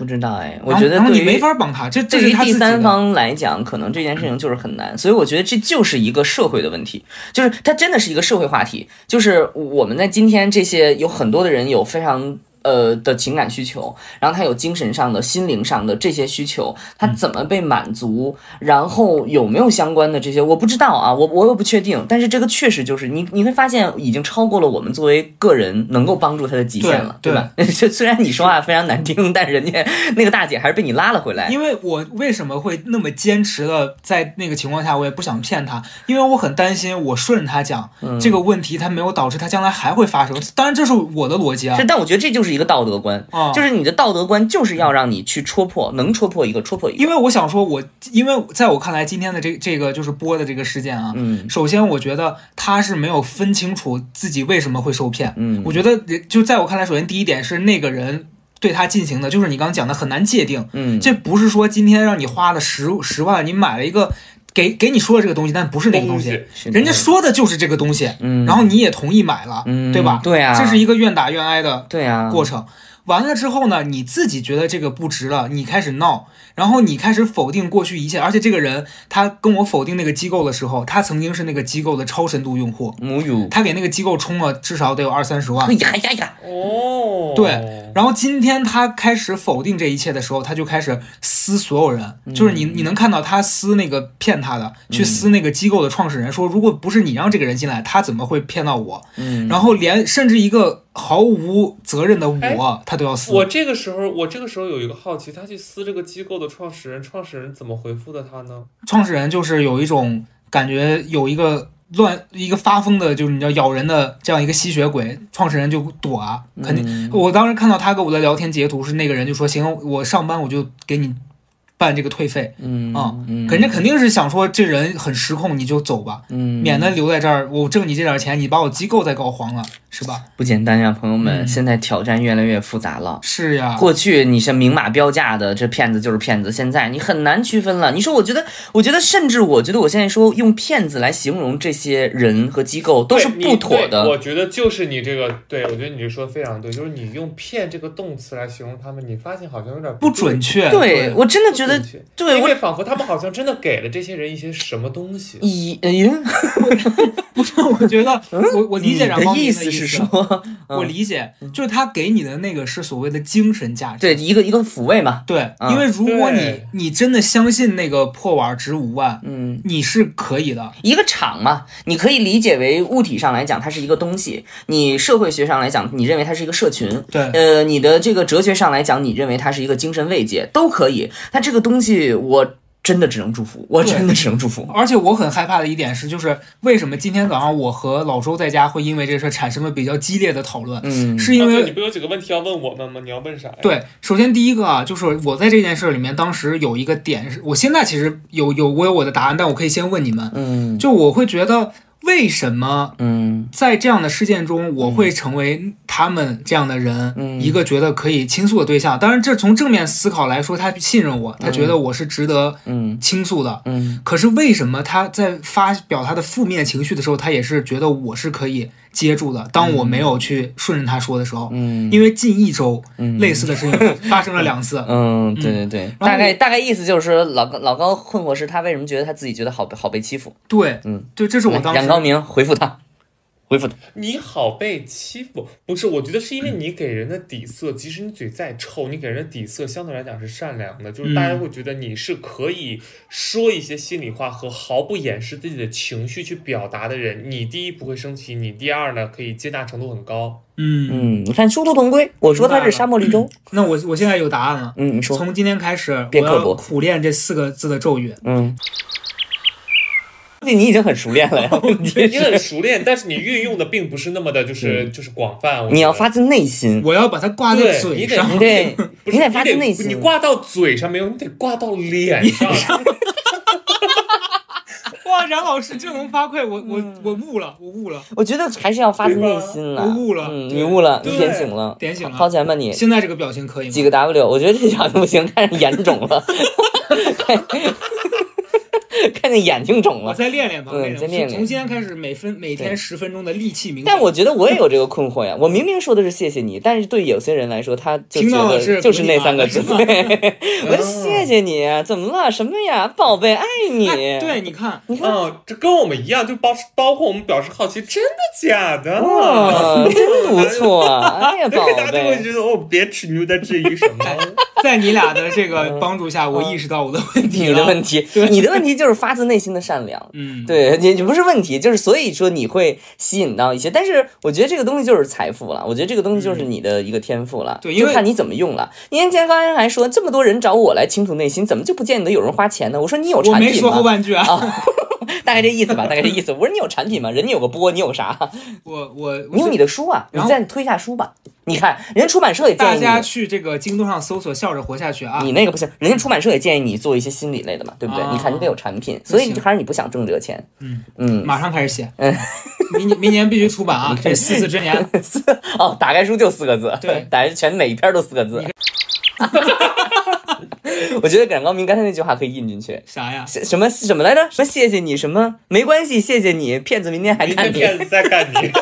Speaker 2: 不知道哎，我觉得
Speaker 3: 你没法帮他，这这
Speaker 2: 对于第。三方来讲，可能这件事情就是很难，所以我觉得这就是一个社会的问题，就是它真的是一个社会话题，就是我们在今天这些有很多的人有非常。呃的情感需求，然后他有精神上的、心灵上的这些需求，他怎么被满足？然后有没有相关的这些，我不知道啊，我我又不确定。但是这个确实就是你你会发现，已经超过了我们作为个人能够帮助他的极限了，
Speaker 3: 对
Speaker 2: 吧？就虽然你说话非常难听，但人家那个大姐还是被你拉了回来。
Speaker 3: 因为我为什么会那么坚持的在那个情况下，我也不想骗他，因为我很担心我顺着他讲、
Speaker 2: 嗯
Speaker 3: 这个问题，他没有导致他将来还会发生。当然这是我的逻辑啊，，
Speaker 2: 但我觉得这就是一个道德观，
Speaker 3: 啊
Speaker 2: 就是你的道德观就是要让你去戳破，能戳破一个戳破一个。
Speaker 3: 因为我想说我，因为在我看来，今天的这这个就是播的这个事件啊，
Speaker 2: 嗯
Speaker 3: 首先我觉得他是没有分清楚自己为什么会受骗。
Speaker 2: 嗯
Speaker 3: 我觉得就在我看来，首先第一点是那个人对他进行的，就是你刚刚讲的很难界定，
Speaker 2: 嗯，
Speaker 3: 这不是说今天让你花了十十万，你买了一个给给你说的这个东西，但不是那个东西，
Speaker 4: 西。
Speaker 3: 人家说的就是这个东西，
Speaker 2: 嗯，
Speaker 3: 然后你也同意买了，
Speaker 2: 嗯
Speaker 3: 对吧？
Speaker 2: 对啊，
Speaker 3: 这是一个愿打愿挨的
Speaker 2: 对啊。
Speaker 3: 过程。完了之后呢，你自己觉得这个不值了，你开始闹，然后你开始否定过去一切。而且这个人他跟我否定那个机构的时候，他曾经是那个机构的超深度用户，
Speaker 2: 母语。
Speaker 3: 他给那个机构充了至少得有二三十万
Speaker 2: 哎。呀呀呀！
Speaker 4: 哦，
Speaker 3: 对，然后今天他开始否定这一切的时候，他就开始撕所有人，就是你你能看到他撕那个骗他的，去撕那个机构的创始人，说如果不是你让这个人进来，他怎么会骗到我？
Speaker 2: 嗯，
Speaker 3: 然后连甚至一个毫无责任的我，他都要撕。
Speaker 4: 我这个时候，我这个时候有一个好奇，他去撕这个机构的创始人，创始人怎么回复的他呢？
Speaker 3: 创始人就是有一种感觉，有一个乱一个发疯的，就是你知道咬人的这样一个吸血鬼，创始人就躲啊，肯定。
Speaker 2: 嗯
Speaker 3: 我当时看到他跟我的聊天截图是那个人就说行，我上班我就给你办这个退费。
Speaker 2: 嗯
Speaker 3: 啊
Speaker 2: 嗯，
Speaker 3: 人家肯定是想说这人很失控，你就走吧，
Speaker 2: 嗯，
Speaker 3: 免得留在这儿，我挣你这点钱，你把我机构再搞黄了，是吧？
Speaker 2: 不简单呀，朋友们，
Speaker 3: 嗯
Speaker 2: 现在挑战越来越复杂了。
Speaker 3: 是呀，
Speaker 2: 过去你是明码标价的，这骗子就是骗子。现在你很难区分了。你说，我觉得，我觉得，甚至我觉得，我现在说用骗子来形容这些人和机构都是不妥的。
Speaker 4: 我觉得就是你这个，对我觉得你这说的非常对，就是你用“骗”这个动词来形容他们，你发现好像有点
Speaker 3: 不
Speaker 4: 对
Speaker 3: 准确。
Speaker 2: 对我真的觉得对我
Speaker 4: 因为仿佛他们好像真的给了这些人一些什么东西。
Speaker 2: 咦，哎呀，
Speaker 3: 不是，我觉得我我理解
Speaker 2: 你的意思是说，
Speaker 3: 我理解，就是他给你的那个是所谓的精神价值。
Speaker 2: 对一个一个抚慰嘛，
Speaker 3: 对，
Speaker 2: 嗯
Speaker 3: 因为如果你你真的相信那个破碗值五万，
Speaker 2: 嗯，
Speaker 3: 你是可以的。
Speaker 2: 一个场嘛，你可以理解为物体上来讲，它是一个东西；你社会学上来讲，你认为它是一个社群。
Speaker 3: 对，
Speaker 2: 呃，你的这个哲学上来讲，你认为它是一个精神慰藉，都可以。但这个东西，我真的只能祝福，我真的只能祝福。
Speaker 3: 而且我很害怕的一点是，就是为什么今天早上我和老周在家会因为这事儿产生了比较激烈的讨论，
Speaker 2: 嗯，
Speaker 3: 是因为
Speaker 4: 啊你不有几个问题要问我们吗？你要问啥呀？
Speaker 3: 对，首先第一个啊，就是我在这件事儿里面，当时有一个点是，我现在其实有有我有我的答案，但我可以先问你们，
Speaker 2: 嗯
Speaker 3: 就我会觉得为什么
Speaker 2: 嗯
Speaker 3: 在这样的事件中，我会成为他们这样的人，
Speaker 2: 嗯
Speaker 3: 一个觉得可以倾诉的对象。当然，这从正面思考来说，他信任我，他觉得我是值得
Speaker 2: 嗯
Speaker 3: 倾诉的。
Speaker 2: 嗯
Speaker 3: 可是为什么他在发表他的负面情绪的时候，他也是觉得我是可以接住的？当我没有去顺着他说的时候，
Speaker 2: 嗯
Speaker 3: 因为近一周
Speaker 2: 嗯
Speaker 3: 类似的事情 发生了两次。
Speaker 2: 嗯，对对对，大概大概意思就是说，老高老高困惑是他为什么觉得他自己觉得好好被欺负？
Speaker 3: 对，
Speaker 2: 嗯，
Speaker 3: 对，这是我当时
Speaker 2: 来冉高明回复他。回复的。
Speaker 4: 你好被欺负，不是？我觉得是因为你给人的底色，即使你嘴再臭，你给人的底色相对来讲是善良的，就是大家会觉得你是可以说一些心里话和毫不掩饰自己的情绪去表达的人。你第一不会生气，你第二呢可以接纳程度很高。
Speaker 3: 嗯，
Speaker 2: 嗯，你看殊途同归。我说他是沙漠绿洲。
Speaker 3: 那我我现在有答案了。
Speaker 2: 嗯，你说。
Speaker 3: 从今天开始，我要苦练这四个字的咒语。
Speaker 2: 嗯。你已经很熟练了呀，
Speaker 4: 你很熟练，但是你运用的并不是那么的，就是就是广泛。
Speaker 2: 你要发自内心。
Speaker 3: 我要把它挂在嘴上。
Speaker 2: 你得你得发自内心
Speaker 4: 你挂到嘴上没有，你得挂到脸上。
Speaker 3: 哇，冉老师这能发快，我我我悟了，我悟了。
Speaker 2: 我觉得还是要发自内心了。
Speaker 3: 我悟了
Speaker 2: 嗯，你悟了，你点醒了，
Speaker 3: 点醒了
Speaker 2: 掏钱吧你。
Speaker 3: 现在这个表情可以吗？
Speaker 2: 几个 W，我觉得这条不行，看着眼肿了，看 看见眼睛肿了我。
Speaker 3: 再练练吧，
Speaker 2: 嗯
Speaker 3: 练
Speaker 2: 再练练
Speaker 3: 从今天开始，每分每天十分钟的力气。
Speaker 2: 但我觉得我也有这个困惑呀，我明明说的是谢谢你，但是对有些人来说，他就
Speaker 3: 听
Speaker 2: 觉得就是那三个字。对，我说谢谢你，怎么了？什么呀，宝贝，爱你。
Speaker 3: 哎对，你看，
Speaker 2: 你看，
Speaker 4: 嗯，这跟我们一样，就包包括我们表示好奇，真的假的？
Speaker 2: 哇，真不错，哎呀，宝
Speaker 4: 贝，大家就会。觉得哦，别吃牛的至于什么？
Speaker 3: 在你俩的这个帮助下，我意识到我的问题
Speaker 2: 你
Speaker 3: 了。
Speaker 2: 的问题，你的问题就是发自内心的善良。
Speaker 3: 嗯，
Speaker 2: 对你，你不是问题，就是所以说你会吸引到一些，但是我觉得这个东西就是财富了，我觉得这个东西就是你的一个天赋了，
Speaker 3: 对
Speaker 2: 就看你怎么用了。年前刚才还说这么多人找我来倾吐内心，怎么就不见得有人花钱呢？我说你有产品
Speaker 3: 没说后
Speaker 2: 吗？
Speaker 3: 半句啊，
Speaker 2: 大概这意思吧，大概这意思。我说你有产品吗？人家有个播，你有啥？
Speaker 3: 我我
Speaker 2: 你有你的书啊，你再推一下书吧。你看，人家出版社也
Speaker 3: 大家
Speaker 2: 建议你。
Speaker 3: 去这个京东上搜索“笑着活下去”啊。
Speaker 2: 你那个不行，人家出版社也建议你做一些心理类的嘛，对不对？
Speaker 3: 啊
Speaker 2: 你看你得有产品，所以
Speaker 3: 你
Speaker 2: 还是你不想挣这个钱。
Speaker 3: 嗯
Speaker 2: 嗯，
Speaker 3: 马上开始写，
Speaker 2: 嗯
Speaker 3: 明年明年必须出版啊！这四字之年，
Speaker 2: 哦，打开书就四个字，
Speaker 3: 对
Speaker 2: 打开全每一篇都四个字。我觉得冉高明刚才那句话可以印进去，
Speaker 3: 啥呀？
Speaker 2: 什么什么来着？说谢谢你，什么没关系，谢谢你，骗子明天还
Speaker 4: 明
Speaker 2: 看你。
Speaker 4: 天骗子在干你。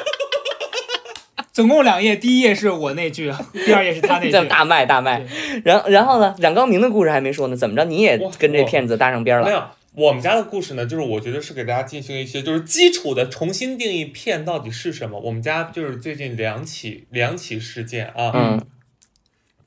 Speaker 3: 总共两页，第一页是我那句，第二页是他那句。
Speaker 2: 叫 大卖大卖，然然后呢？冉高明的故事还没说呢，怎么着？你也跟这骗子搭上边了？
Speaker 4: 没有，我们家的故事呢，就是我觉得是给大家进行一些就是基础的重新定义骗到底是什么。我们家就是最近两起两起事件啊，
Speaker 2: 嗯，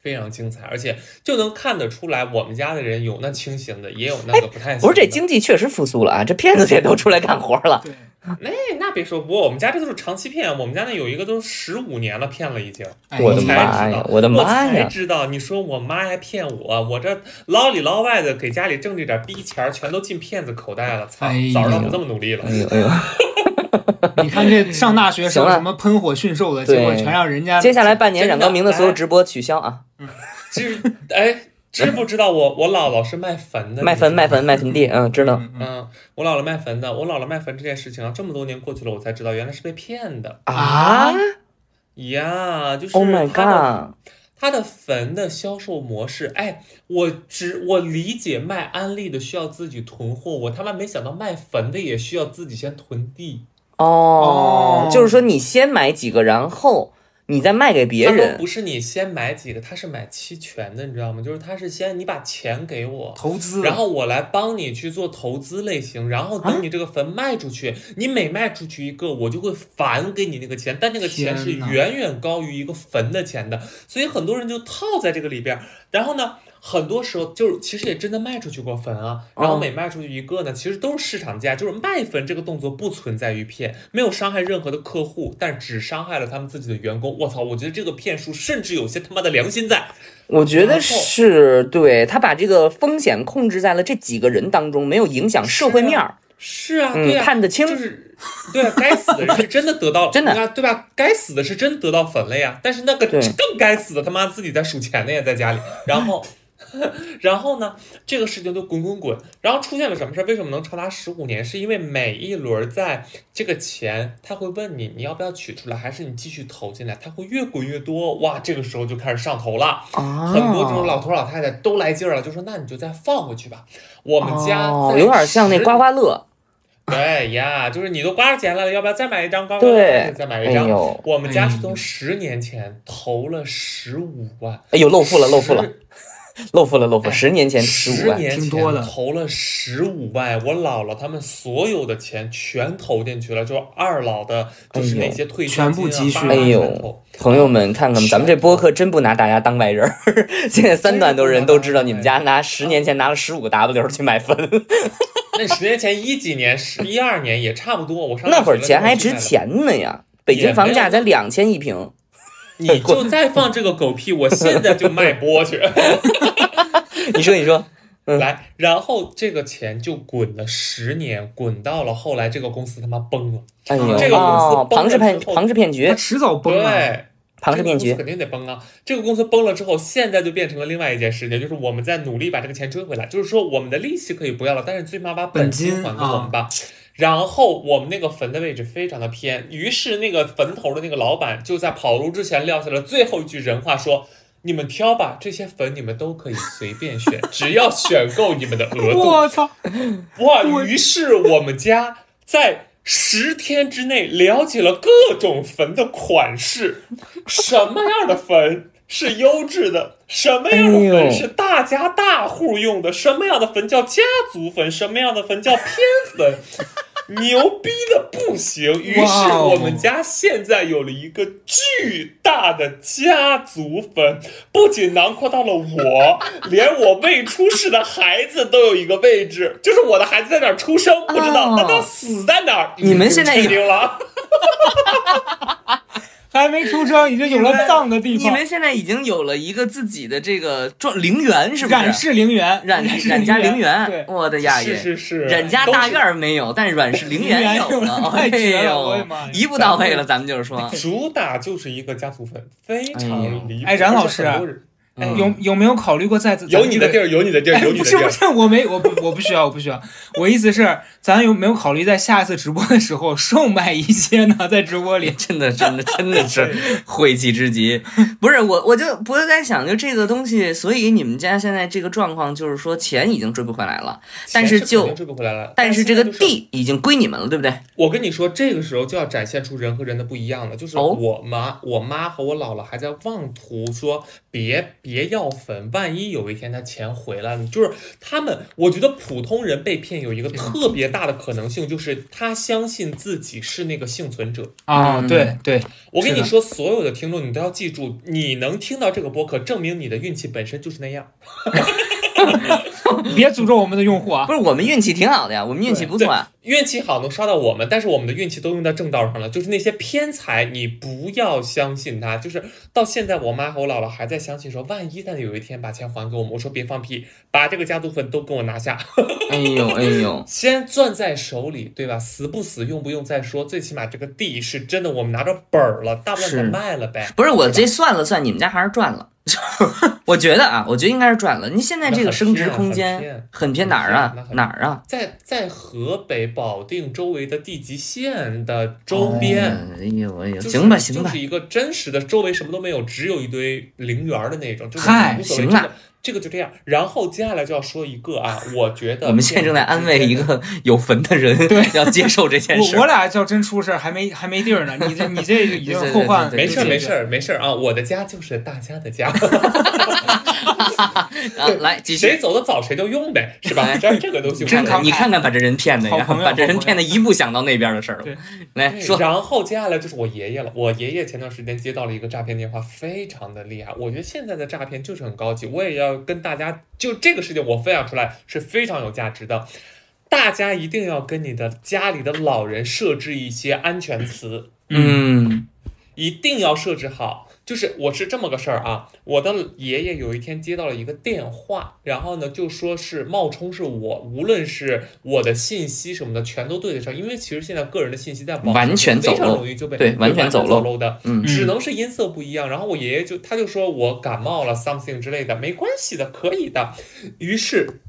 Speaker 4: 非常精彩，而且就能看得出来，我们家的人有那清醒的，也有那个不太。
Speaker 2: 不是这经济确实复苏了啊，这骗子也都出来干活了。
Speaker 3: 对，
Speaker 4: 哎，那别说，不过我们家这都是长期骗，我们家那有一个都十五年了，骗了已经。
Speaker 3: 哎
Speaker 2: 我的
Speaker 4: 才
Speaker 2: 妈呀
Speaker 4: 知道，
Speaker 2: 我的妈呀！我才！
Speaker 4: 知道，你说我妈还骗我，我这捞里捞外的给家里挣这点逼钱，全都进骗子口袋了。操
Speaker 3: 哎，
Speaker 4: 早知道不这么努力了
Speaker 2: 哎。呦哎呦，
Speaker 3: 你看这上大学时候什么喷火驯兽的，
Speaker 2: 对
Speaker 3: 结果全让人家
Speaker 2: 接下来半年冉高明的所有直播取消啊，嗯
Speaker 4: 知哎，知不知道我我姥姥是卖坟的？
Speaker 2: 卖坟卖坟卖坟地，嗯，知道。
Speaker 3: 嗯
Speaker 4: 我姥姥卖坟的，我姥姥卖坟这件事情啊，这么多年过去了，我才知道原来是被骗的
Speaker 2: 啊
Speaker 4: 呀，就是
Speaker 2: ！Oh my god！
Speaker 4: 它的坟的销售模式，哎，我只我理解卖安利的需要自己囤货，我他妈没想到卖坟的也需要自己先囤地，
Speaker 2: 哦
Speaker 3: 哦，
Speaker 2: 就是说你先买几个，然后你再卖给别人。
Speaker 4: 不是你先买几个，他是买期权的，你知道吗？就是他是先你把钱给我。
Speaker 3: 投资，
Speaker 4: 然后我来帮你去做投资类型，然后等你这个坟卖出去，你每卖出去一个，我就会返给你那个钱，但那个钱是远远高于一个坟的钱的，所以很多人就套在这个里边儿。然后呢，很多时候就是其实也真的卖出去过坟啊，然后
Speaker 2: 哦
Speaker 4: 每卖出去一个呢，其实都是市场价，就是卖坟这个动作不存在于骗，没有伤害任何的客户，但只伤害了他们自己的员工。我操，我觉得这个骗术甚至有些他妈的良心在。
Speaker 2: 我觉得是对他把这个风险控制在了这几个人当中，没有影响社会面儿。
Speaker 4: 是啊，
Speaker 2: 嗯
Speaker 4: 对啊，
Speaker 2: 判得清
Speaker 4: 就是对啊，该死的人是真的得到
Speaker 2: 真的
Speaker 4: 对吧？该死的是真得到粉了呀，但是那个更该死的他妈自己在数钱呢呀，在家里，然后。然后呢，这个事情就滚滚滚，然后出现了什么事儿？为什么能长达十五年？是因为每一轮在这个钱，他会问你你要不要取出来，还是你继续投进来？他会越滚越多，哇，这个时候就开始上头了。
Speaker 2: 啊，
Speaker 4: 很多这种老头老太太都来劲儿了，就说那你就再放回去吧。我们家
Speaker 2: 哦有点像那刮刮乐，
Speaker 4: 对呀，就是你都刮着钱了，要不要再买一张刮刮
Speaker 2: 对
Speaker 4: 乐？再买
Speaker 2: 哎
Speaker 4: 一张。
Speaker 2: 呦，
Speaker 4: 我们家是从十年前投了十五万，
Speaker 2: 哎呦，露富了，露富了。
Speaker 4: 十。
Speaker 2: 露付了露付，十年前十五万，
Speaker 4: 十年
Speaker 3: 挺多的
Speaker 4: 投了十五万，我姥姥他们所有的钱全投进去了，就是二老的，就是那些退休金啊
Speaker 3: 全部积蓄
Speaker 2: 哎呦，朋友们，看看咱们这播客真不拿大家当外人儿。现在三段都人都知道你们家拿十年前拿了十五个 W 去买坟，
Speaker 4: 那十年前一几年，十一二年也差不多。我上
Speaker 2: 那会儿钱还值钱呢呀！北京房价才两千一平，
Speaker 4: 你就再放这个狗屁，我现在就卖播去。
Speaker 2: 你说你说，
Speaker 4: 来，然后这个钱就滚了十年，滚到了后来这个公司他妈崩了。
Speaker 2: 哎呦，
Speaker 4: 这个公司
Speaker 2: 哦，
Speaker 4: 崩了
Speaker 2: 庞氏骗庞氏骗局
Speaker 3: 他，迟早崩啊！
Speaker 4: 对，
Speaker 2: 庞氏骗局，
Speaker 4: 肯定得崩啊！这个公司崩了之后，现在就变成了另外一件事情，就是我们在努力把这个钱追回来。就是说，我们的利息可以不要了，但是最起码把
Speaker 3: 本
Speaker 4: 金
Speaker 3: 金
Speaker 4: 还给我们吧。然后我们那个坟的位置非常的偏，于是那个坟头的那个老板就在跑路之前撂下了最后一句人话说。你们挑吧，这些坟你们都可以随便选，只要选够你们的额度。
Speaker 3: 我操！
Speaker 4: 哇！于是我们家在十天之内了解了各种坟的款式，什么样的坟是优质的，什么样的坟是大家大户用的，什么样的坟叫家族坟，什么样的坟叫偏坟。牛逼的不行，于是我们家现在有了一个巨大的家族坟，不仅囊括到了我，连我未出世的孩子都有一个位置，就是我的孩子在哪儿出生不知道，
Speaker 2: 哦
Speaker 4: 但他死在哪儿，
Speaker 2: 你们现在有
Speaker 4: 已经确定了。
Speaker 3: 还没出生，已经有了葬的地方。
Speaker 2: 你们现在已经有了一个自己的这个庄陵园，是不是？
Speaker 3: 阮氏陵园，
Speaker 2: 冉
Speaker 3: 氏
Speaker 2: 冉家陵园，
Speaker 3: 对，
Speaker 2: 我的呀
Speaker 4: 是
Speaker 2: 也。
Speaker 4: 是是，
Speaker 2: 阮家大院没有，但是阮氏陵园有
Speaker 3: 陵园有
Speaker 2: 了。
Speaker 3: 了
Speaker 2: 哎呦一步到位了，咱们就是说，
Speaker 4: 主打就是一个家族粉，非
Speaker 2: 哎
Speaker 4: 常离谱。
Speaker 3: 哎冉老师
Speaker 4: 哎
Speaker 2: 嗯
Speaker 3: 有有没有考虑过在
Speaker 4: 有你的地
Speaker 3: 儿？
Speaker 4: 有你的地有你的地儿。
Speaker 3: 不是不是，我没我不我不需要我不需要。我意思是，咱有没有考虑在下一次直播的时候售卖一些呢？在直播里，
Speaker 2: 真的真的真的是 晦气之极。不是我，我就不是在想，就这个东西，所以你们家现在这个状况，就是说钱已经追不回来了，但
Speaker 4: 是
Speaker 2: 是就
Speaker 4: 追不回来了。
Speaker 2: 但是这个地已经归你们了，对不对？
Speaker 4: 我跟你说，这个时候就要展现出人和人的不一样了。就是
Speaker 2: 哦
Speaker 4: 我妈、我妈和我姥姥还在妄图说别别要粉，万一有一天他钱回来了，就是他们，我觉得普通人被骗有一个特别大的可能性，就是他相信自己是那个幸存者。
Speaker 3: 啊，
Speaker 2: 嗯
Speaker 3: 对对，
Speaker 4: 我跟你说，所有的听众你都要记住，你能听到这个播客，证明你的运气本身就是那样。
Speaker 3: 别诅咒我们的用户啊
Speaker 2: 不！是，我们运气挺好的呀，我们运气不错啊。
Speaker 4: 运气好能刷到我们，但是我们的运气都用在正道上了。就是那些偏财，你不要相信他。就是到现在，我妈和我姥姥还在相信说，万一他有一天把钱还给我们，我说别放屁，把这个家族粉都给我拿下，
Speaker 2: 哎 呦哎呦，
Speaker 4: 先攥在手里，对吧？死不死，用不用再说，最起码这个地是真的，我们拿着本儿了，大不了卖了呗。
Speaker 2: 不是我这算了算，你们家还是赚了。我觉得啊，我觉得应该是转了。你现在这个升值空间很偏哪儿啊哪儿啊？
Speaker 4: 在在河北保定周围的地级县的周边。
Speaker 2: 哎呦哎呦，
Speaker 4: 就是
Speaker 2: 行吧行吧
Speaker 4: 就是，一个真实的，周围什么都没有，只有一堆陵园的那种，就是
Speaker 3: 嗨。
Speaker 2: 行了
Speaker 4: 这个就这样。然后接下来就要说一个啊，我觉得
Speaker 2: 我们现在正在安慰一个有坟的人，
Speaker 3: 对
Speaker 2: 要接受这件事。
Speaker 3: 我我俩要真出事儿，还没还没地儿呢。你这你这已经后患
Speaker 4: 没事儿没。事儿没事儿啊，我的家就是大家的家，
Speaker 2: 啊，来继续。
Speaker 4: 谁走的早谁就用呗，是吧？这这个东西
Speaker 3: 真
Speaker 2: 你看看把这人骗的呀，
Speaker 3: 好朋友
Speaker 2: 把这人骗的一步想到那边的事儿了。来说，
Speaker 4: 然后接下来就是我爷爷了。我爷爷前段时间接到了一个诈骗电话，非常的厉害。我觉得现在的诈骗就是很高级，我也要跟大家就这个事情我分享出来是非常有价值的。大家一定要跟你的家里的老人设置一些安全词，
Speaker 2: 嗯
Speaker 4: 一定要设置好。就是我是这么个事儿啊，我的爷爷有一天接到了一个电话，然后呢就说是冒充是我，无论是我的信息什么的全都对得上，因为其实现在个人的信息在网上
Speaker 2: 完全
Speaker 4: 非常容易就被
Speaker 2: 对完全走漏
Speaker 4: 漏的，
Speaker 2: 嗯
Speaker 4: 只能是音色不一样。然后我爷爷就他就说我感冒了 something 之类的，没关系的，可以的。于是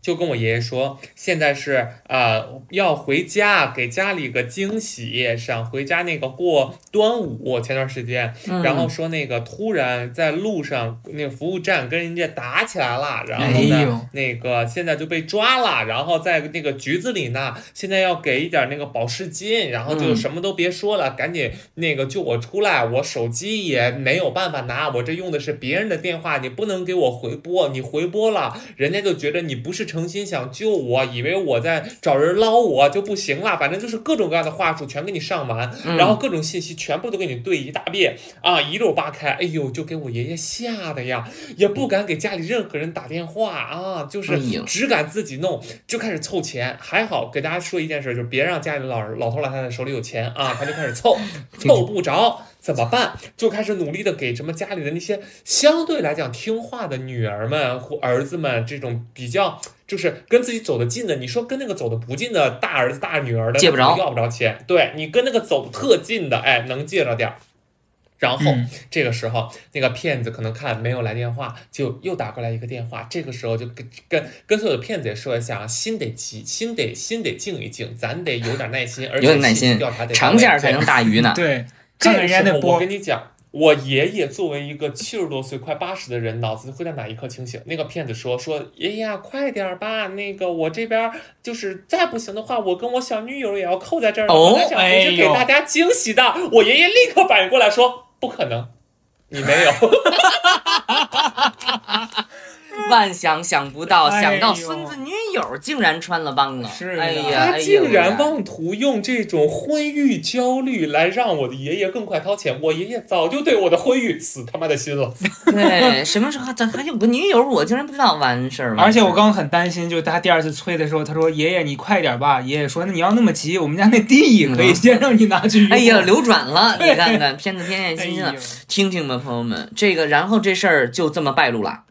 Speaker 4: 就跟我爷爷说，现在是呃要回家，给家里个惊喜，想回家那个过端午。前段时间，
Speaker 2: 嗯。
Speaker 4: 然后说那个突然在路上那个服务站跟人家打起来了，然后呢，那个现在就被抓了，然后在那个局子里呢，现在要给一点那个保释金，然后就
Speaker 2: 嗯。
Speaker 4: 什么都别说了，赶紧那个救我出来，我手机也没有办法拿，我这用的是别人的电话，你不能给我回拨，你回拨了，人家就觉得你不是诚心想救我，以为我在找人捞我就不行了，反正就是各种各样的话术全给你上完，
Speaker 2: 嗯。
Speaker 4: 然后各种信息全部都给你对一大遍啊，一溜扒开，哎呦，就给我爷爷吓的呀，也不敢给家里任何人打电话啊，就是只敢自己弄，就开始凑钱。还好给大家说一件事，就是别让家里老人老头老太太手里有钱啊，他就开始凑，凑不着怎么办？就开始努力的给什么家里的那些相对来讲听话的女儿们或儿子们这种比较。就是跟自己走得近的，你说跟那个走得不近的大儿子大女儿的
Speaker 2: 借不着
Speaker 4: 要不着钱。对你跟那个走特近的，哎，能借着点儿。然后、
Speaker 3: 嗯
Speaker 4: 这个时候，那个骗子可能看没有来电话，就又打过来一个电话。这个时候就跟跟跟所有的骗子也说一下啊，心得急，心得心得静一静，咱得有点耐心，而且
Speaker 2: 有点耐心
Speaker 4: 调查得
Speaker 2: 长
Speaker 4: 位
Speaker 2: 价才能大鱼呢。
Speaker 3: 对，
Speaker 4: 这
Speaker 3: 看看人家
Speaker 4: 个时候，我跟，你讲，我爷爷作为一个七十多岁、快八十的人，脑子会在哪一刻清醒？那个骗子说说爷爷啊快点儿吧，那个我这边儿就是再不行的话，我跟我小女友也要扣在这儿我想回去给大家惊喜的。我爷爷立刻反应过来说不可能。你没有，
Speaker 2: 万想想不到，
Speaker 3: 哎
Speaker 2: 想到孙子女友竟然穿了帮了。
Speaker 3: 是的
Speaker 2: 哎呀，
Speaker 4: 他竟然妄图用这种婚育焦虑来让我的爷爷更快掏钱。我爷爷早就对我的婚育死他妈的心了。
Speaker 2: 对，什么时候咱还有个女友，我竟然不知道完事儿。
Speaker 3: 而且我刚刚很担心，就是他第二次催的时候，他说：“爷爷，你快点吧。”爷爷说：“那你要那么急，我们家那地可以先让你拿去用。”
Speaker 2: 哎呀，流转了，你 看看，骗子天天
Speaker 3: 哎
Speaker 2: 心心的
Speaker 3: 呦，
Speaker 2: 听听吧，朋友们，这个，然后这事儿就这么败露了。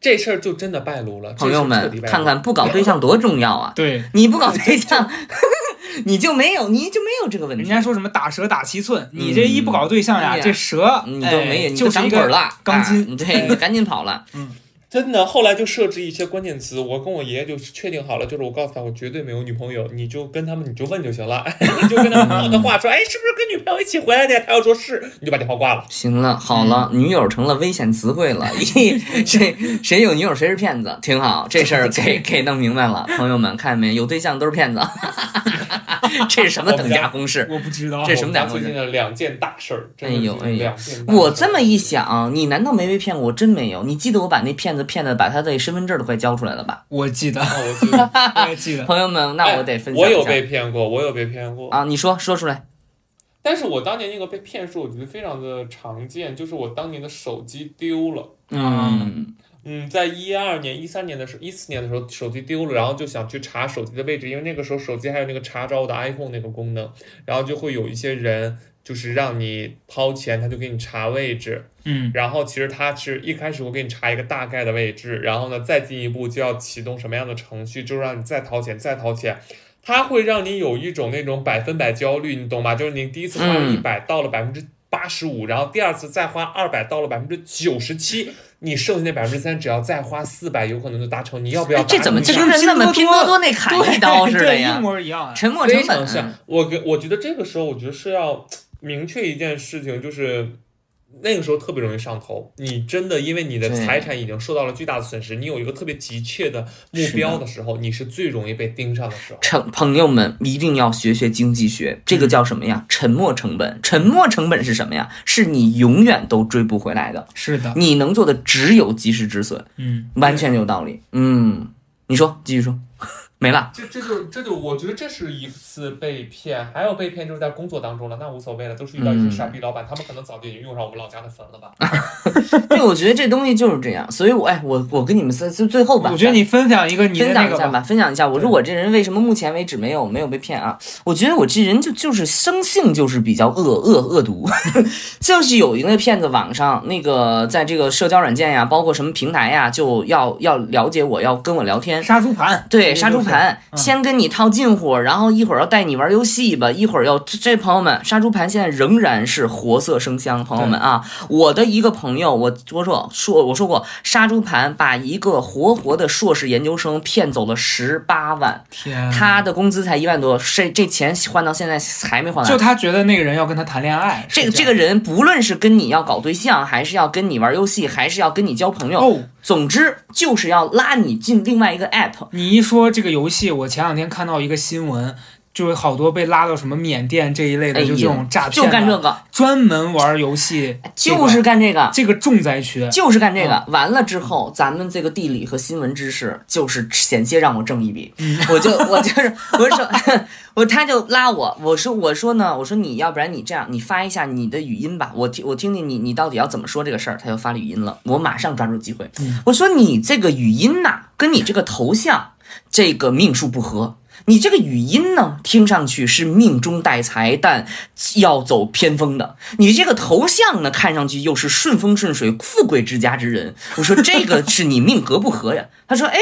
Speaker 4: 这事儿就真的败露了，
Speaker 2: 朋友们看看不搞对象多重要啊！
Speaker 3: 对，
Speaker 2: 你不搞对象，你就没有，你就没有这个问题，
Speaker 3: 人家说什么打蛇打七寸，你这一不搞对象呀，这蛇
Speaker 2: 你就没有，
Speaker 3: 哎
Speaker 2: 你
Speaker 3: 就是一个
Speaker 2: 长腿了，
Speaker 3: 钢筋
Speaker 2: 啊对，你赶紧跑了。
Speaker 4: 真的，后来就设置一些关键词，我跟我爷爷就确定好了，就是我告诉他我绝对没有女朋友，你就跟他们你就问就行了，你就跟他们套个话说，哎，是不是跟女朋友一起回来的呀？他要说是，你就把电话挂了。
Speaker 2: 行了，好了，女友成了危险词汇了。咦，谁谁有女友谁是骗子，挺好，这事儿给 给弄明白了。朋友们看见没？有对象都是骗子，这是什么等价公式？
Speaker 3: 我不知道。
Speaker 2: 这什么两回事
Speaker 4: 最近的两件大事儿，
Speaker 2: 哎呦哎呦我这么一想，你难道没被骗过？我真没有。你记得我把那骗子骗的，把他的身份证都快交出来了吧？
Speaker 3: 我记得，
Speaker 4: 啊我记得，
Speaker 3: 我记得。
Speaker 2: 朋友们，那我得分享
Speaker 4: 哎我有被骗过，我有被骗过。
Speaker 2: 啊！你说说出来。
Speaker 4: 但是我当年那个被骗术，我觉得非常的常见，就是我当年的手机丢了。
Speaker 2: 嗯
Speaker 4: 嗯，在一二年、一三年的时候，一四年的时候，手机丢了，然后就想去查手机的位置，因为那个时候手机还有那个查找我的 iPhone 那个功能，然后就会有一些人就是让你掏钱，他就给你查位置，
Speaker 3: 嗯，
Speaker 4: 然后其实他是一开始我给你查一个大概的位置，然后呢再进一步就要启动什么样的程序，就让你再掏钱，再掏钱。它会让你有一种那种百分百焦虑，你懂吗？就是你第一次花一百、到了百分之八十五，然后第二次再花二百，到了百分之九十七，你剩下那百分之三，只要再花四百，有可能就达成。你要不要？
Speaker 2: 这怎么这
Speaker 3: 就是
Speaker 2: 跟那么拼
Speaker 3: 拼多多
Speaker 2: 那砍一刀似的
Speaker 3: 对，一？模一样啊。
Speaker 2: 沉没成
Speaker 4: 非常
Speaker 2: 本
Speaker 4: 像。我给我觉得这个时候，我觉得是要明确一件事情，就是那个时候特别容易上头。你真的因为你的财产已经受到了巨大的损失，你有一个特别急切的目标的时候，你是最容易被盯上的时候。
Speaker 2: 成朋友们一定要学学经济学，这个叫什么呀？沉没成本。沉没成本是什么呀？是你永远都追不回来的。
Speaker 3: 是的，
Speaker 2: 你能做的只有及时止损，
Speaker 3: 嗯，
Speaker 2: 完全有道理。嗯，你说，继续说，没了。
Speaker 4: 这这就这就我觉得这是一次被骗，还有被骗就是在工作当中了，那无所谓了，都是遇到一些傻逼老板，他们可能早就已经用上我们老家的粉了吧。
Speaker 2: 对，我觉得这东西就是这样，所以我哎，我我跟你们最最最后吧，
Speaker 3: 我觉得你分享一个你的
Speaker 2: 分
Speaker 3: 那个吧。
Speaker 2: 享一下吧，分享一下，我说我这人为什么目前为止没有没有被骗啊？我觉得我这人就就是生性就是比较恶恶恶毒，就是有一个骗子网上那个在这个社交软件呀，包括什么平台呀，就要要了解我，要跟我聊天。
Speaker 3: 杀猪盘，
Speaker 2: 对，杀猪盘盘，
Speaker 3: 嗯
Speaker 2: 先跟你套近乎，然后一会儿要带你玩游戏吧，一会儿要这这朋友们，杀猪盘现在仍然是活色生香，朋友们啊，我的一个朋友，我我说说我说过，杀猪盘把一个活活的硕士研究生骗走了十八万，
Speaker 3: 天，
Speaker 2: 他的工资才一万多，这这钱换到现在还没还完。
Speaker 3: 就他觉得那个人要跟他谈恋爱，
Speaker 2: 这个这个人，不论是跟你要搞对象，还是要跟你玩游戏，还是要跟你交朋友，
Speaker 3: 哦。
Speaker 2: 总之就是要拉你进另外一个 app。
Speaker 3: 你一说这个游戏，我前两天看到一个新闻，就是好多被拉到什么缅甸这一类的，就这种诈骗的，
Speaker 2: 就干这个，
Speaker 3: 专门玩游戏，
Speaker 2: 就是干这个。
Speaker 3: 这个重灾区。
Speaker 2: 就是干这个，完了之后，咱们这个地理和新闻知识就是险些让我挣一笔，我就 我就是我就说，我他就拉我，我说我说呢，我说你要不然你这样，你发一下你的语音吧，我听我听听你你到底要怎么说这个事儿，他就发了语音了，我马上抓住机会，我说你这个语音呐、跟你这个头像这个命数不合。你这个语音呢，听上去是命中带财，但要走偏锋的。你这个头像呢，看上去又是顺风顺水、富贵之家之人。我说这个是你命格不合呀？他说，哎。